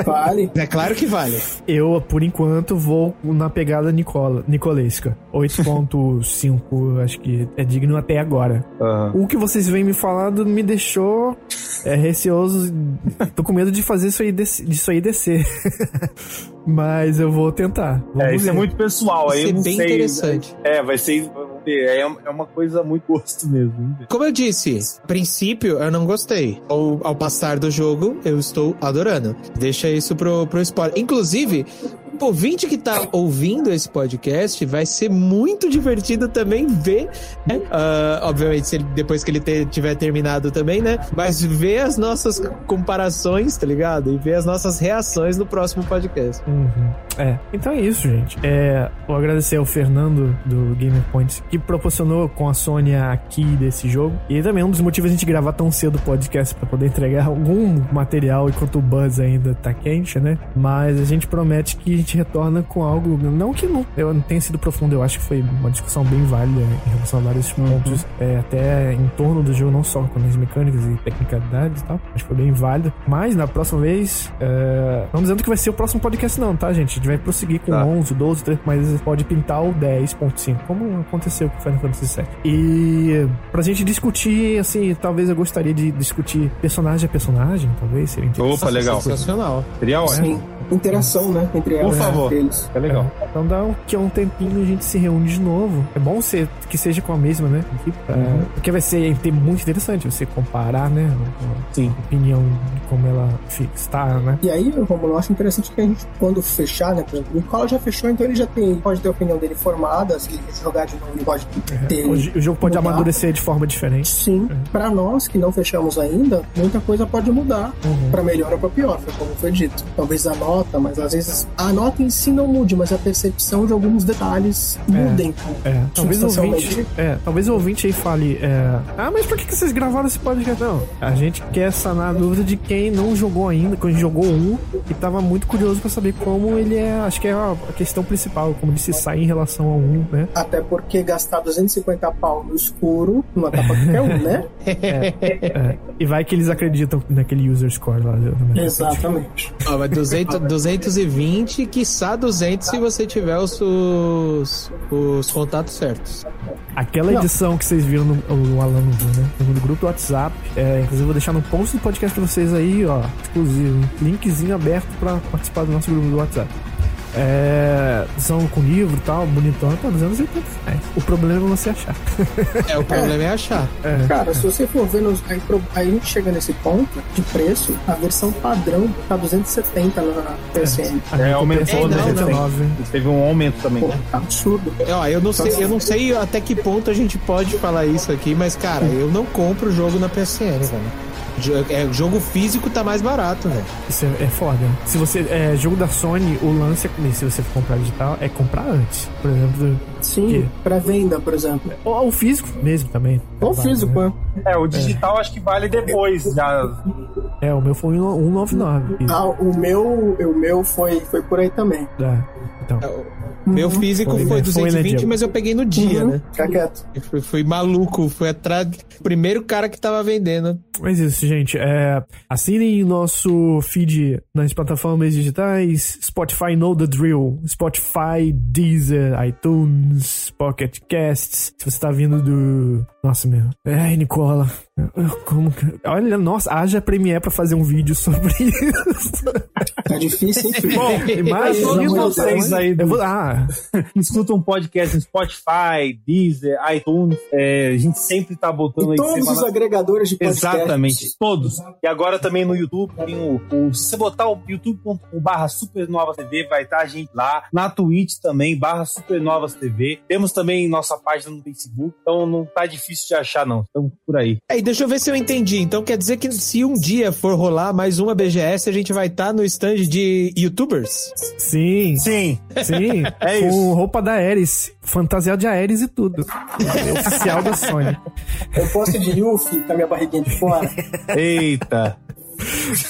Vale. É claro que vale. Eu, por enquanto, vou na pegada Nicola, Nicolesca. 8.5, acho que é digno até agora. Aham. O que vocês vêm me falando me deixou é, receoso. Tô com medo de fazer isso aí, disso aí descer. Mas eu vou tentar. Vamos É, isso é ver. muito pessoal. Vai Aí eu ser não bem sei. interessante. É, vai ser. É é uma coisa muito gosto mesmo. Como eu disse, princípio eu não gostei. Ao, ao passar do jogo, eu estou adorando. Deixa isso pro, pro spoiler. Inclusive, o ouvinte que tá ouvindo esse podcast vai ser muito divertido também ver, né? Ah, obviamente, se ele- depois que ele ter- tiver terminado também, né? Mas ver as nossas comparações, tá ligado? E ver as nossas reações no próximo podcast. Uhum. É, então é isso, gente. É, vou agradecer ao Fernando do Gamer Points que proporcionou com a Sônia aqui desse jogo. E também um dos motivos a gente gravar tão cedo o podcast pra poder entregar algum material enquanto o Buzz ainda tá quente, né? Mas a gente promete que gente retorna com algo. Não que não, eu não tenha sido profundo, eu acho que foi uma discussão bem válida em relação a vários pontos, é, até em torno do jogo, não só com as mecânicas e tecnicalidades e tal. Acho que foi bem válido. Mas na próxima vez, é, não dizendo que vai ser o próximo podcast, não, tá, gente? A gente vai prosseguir com Tá. 11, 12, 13, mas pode pintar o 10.5, como aconteceu com Final Fantasy VII. E pra gente discutir, assim, talvez eu gostaria de discutir personagem a personagem, talvez seria interessante. Opa, legal. Sensacional. Seria ótimo. Interação, né? Entre Por elas. favor. entre eles. É legal. Então dá um, que é um tempinho a gente se reúne de novo. É bom ser, que seja com a mesma, né? pra- Porque vai ser muito interessante você comparar, né? a- Sim. A opinião de como ela está, né? E aí, Romulo, eu acho interessante que a gente, quando fechar, né? por exemplo, O Nicola já fechou, então ele já tem, pode ter a opinião dele formada, se ele jogar de novo, ele pode ter. O, jogo pode mudar. amadurecer de forma diferente. Sim, pra nós que não fechamos ainda, muita coisa pode mudar Uhum. pra melhor ou pra pior, foi como foi dito. Talvez a nota, mas às vezes a nota em si não mude, mas a percepção de alguns detalhes mudem. É, talvez o ouvinte, é, talvez o ouvinte aí fale, é, ah, mas por que, vocês gravaram esse podcast? Não, a gente quer sanar a dúvida de quem não jogou ainda, quem jogou um e tava muito curioso pra saber como ele é, acho que é a a questão principal, como ele se sai em relação ao um, né? Até porque gastar 250 pau no escuro não é pra qualquer um, né? É, e vai que eles acreditam naquele user score lá. né? Exatamente. Ó, mas 200, 220, quiçá 200 se você tiver os, os, os contatos certos. Aquela Não. edição que vocês viram no, o Alan né? No grupo do WhatsApp. É, inclusive, eu vou deixar no post do podcast pra vocês aí, ó. Exclusivo. Linkzinho aberto pra participar do nosso grupo do WhatsApp. É. Edição com livro e tal, bonitão, tá 280 reais. O problema é você achar. É, o problema é achar. Cara, se você for ver, nos, aí, aí a gente chega nesse ponto de preço, a versão padrão tá 270 na PSN. Minha É, aumentou, né? 219. Teve um aumento também. Pô, tá absurdo. Ó, eu não sei, eu não sei até que ponto a gente pode falar isso aqui, mas cara, eu não compro o jogo na PSN, velho. É, jogo físico tá mais barato, velho. Isso é, é foda. Se você. É, jogo da Sony, o lance é. Se você for comprar digital, é comprar antes. Por exemplo. Sim, Que? pré-venda, por exemplo. Ou o físico mesmo também. Ou Vale, físico, né? É, o digital acho que vale depois. Já. É, o meu foi um 199. Ah, o meu, o meu foi, foi por aí também. Dá. Então. Meu físico Foi, foi, né? Foi, né, 220, mas eu peguei no dia, Uhum, né? Fica quieto. Fui, fui maluco, fui atrás do primeiro cara que tava vendendo. Mas isso, gente. É, assinem nosso feed nas plataformas digitais: Spotify Know the Drill, Spotify, Deezer, iTunes, Pocket Casts. Se você tá vindo do. Nossa, meu. Ai, Nicola. Como que... Olha, nossa, haja Premiere pra fazer um vídeo sobre isso. Tá difícil, hein? filho? Bom, Imagina vocês aí Eu vou, ah, escutam um podcast no Spotify, Deezer, iTunes. É, a gente sempre tá botando E aí todos semana- os agregadores de podcast. Exatamente, todos. E agora também no YouTube tem o. o- se você botar o youtube.com/barra Supernovas TV, vai estar a gente lá. Na Twitch também, barra Supernovas TV. Temos também nossa página no Facebook, então não tá difícil de achar, não. Estamos por aí. Aí, deixa eu ver se eu entendi. Então quer dizer que se um dia for rolar mais uma BGS, a gente vai estar no stand de youtubers? sim, Sim, sim. É com isso. roupa da Ares, fantasiado de Ares e tudo. É oficial da Sony. Eu posso ir de Yuffie com a minha barriguinha de fora. eita.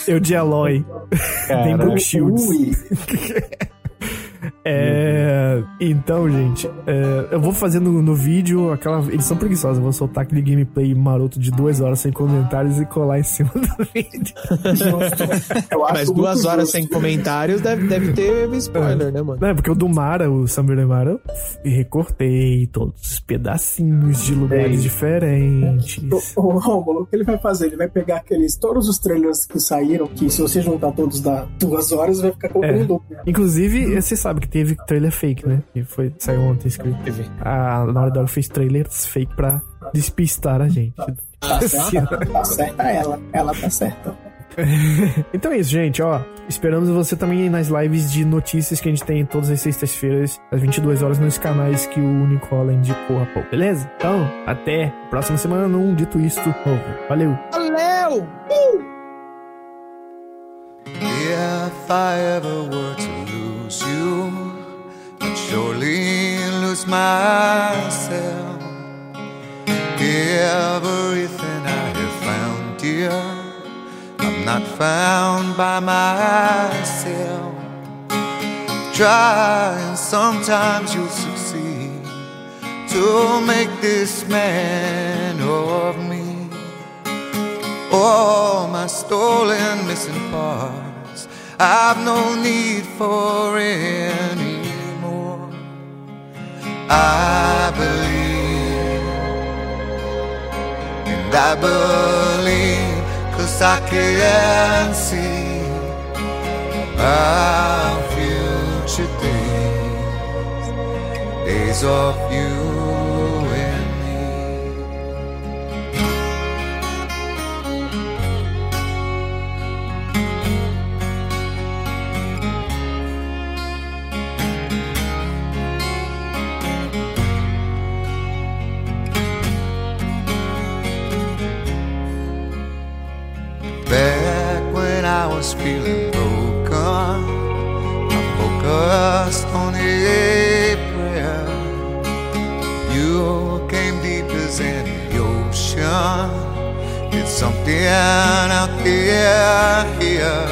Eu de Eloy. Tem. Brooke Shields. É, então, gente, é, eu vou fazer no, no vídeo aquela edição preguiçosa. Eu vou soltar aquele gameplay maroto de duas horas sem comentários e colar em cima do vídeo. Justo. Eu acho Mas duas horas justo. sem comentários deve, deve ter spoiler, né, mano? Não, é porque o do Mara, o Samurai Mara, eu recortei todos os pedacinhos de lugares diferentes. O, o Rômulo, o que ele vai fazer? Ele vai pegar aqueles, todos os trailers que saíram, que se você juntar todos dá duas horas, vai ficar colocando É. Inclusive, você sabe que teve trailer fake, né? Que foi, saiu ontem escrito. A Naughty Dog fez trailers fake pra despistar a gente. Tá certa, tá certa ela. Ela tá certa. Então é isso, gente, ó. Esperamos você também nas lives de notícias que a gente tem todas as sextas-feiras, às 22 horas, nos canais que o Nicola indicou há pouco, beleza? Então, até próxima semana num Dito Isto novo. Valeu! Valeu! If I ever were to lose you, I'd surely lose myself. Everything I have found, dear, I'm not found by myself. Try and sometimes you'll succeed to make this man of me. All my stolen missing parts, I've no need for anymore. I believe, and I believe, cause I can see our future days, days of you was feeling broken, I focused on a prayer. You came deep as any ocean. It's something out there here.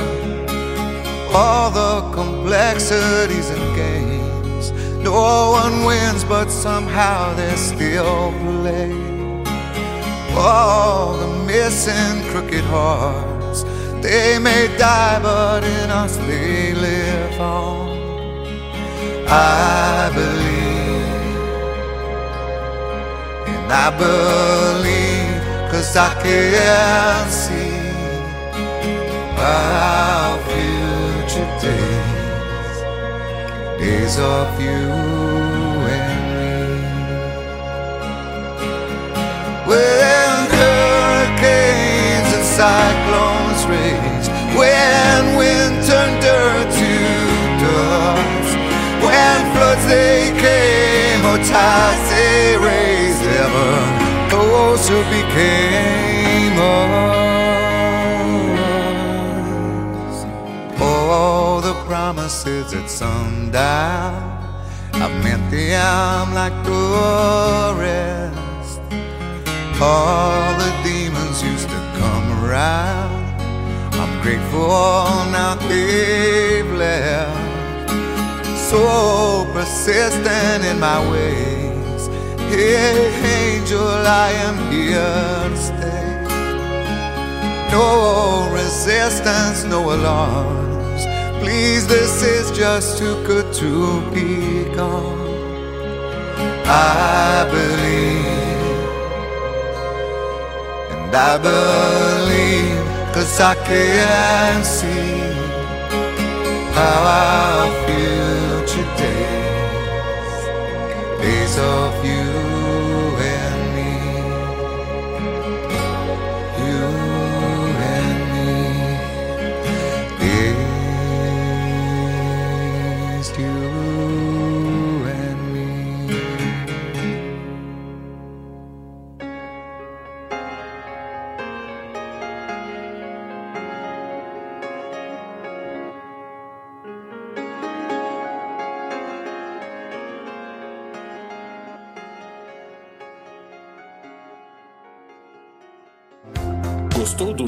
All the complexities and games. No one wins, but somehow they still play all the missing crooked hearts. They may die, but in us they live on. I believe, And I believe, cause I can see our future days, days of you and me. When hurricanes and cyclones when wind turned to dust, when floods they came or tides they raised, ever closer became us. All the promises at sundown, I meant them like tourists. All the demons used to come around. Grateful now they've left. So persistent in my ways. Hey, angel, I am here to stay. No resistance, no alarms. Please, this is just too good to be gone. I believe, and I believe, cause I can see how our future days, days of you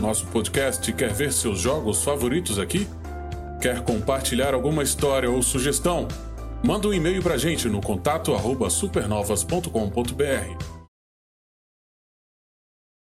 nosso podcast e quer ver seus jogos favoritos aqui? Quer compartilhar alguma história ou sugestão? Manda um e-mail pra gente no contato arroba supernovas.com.br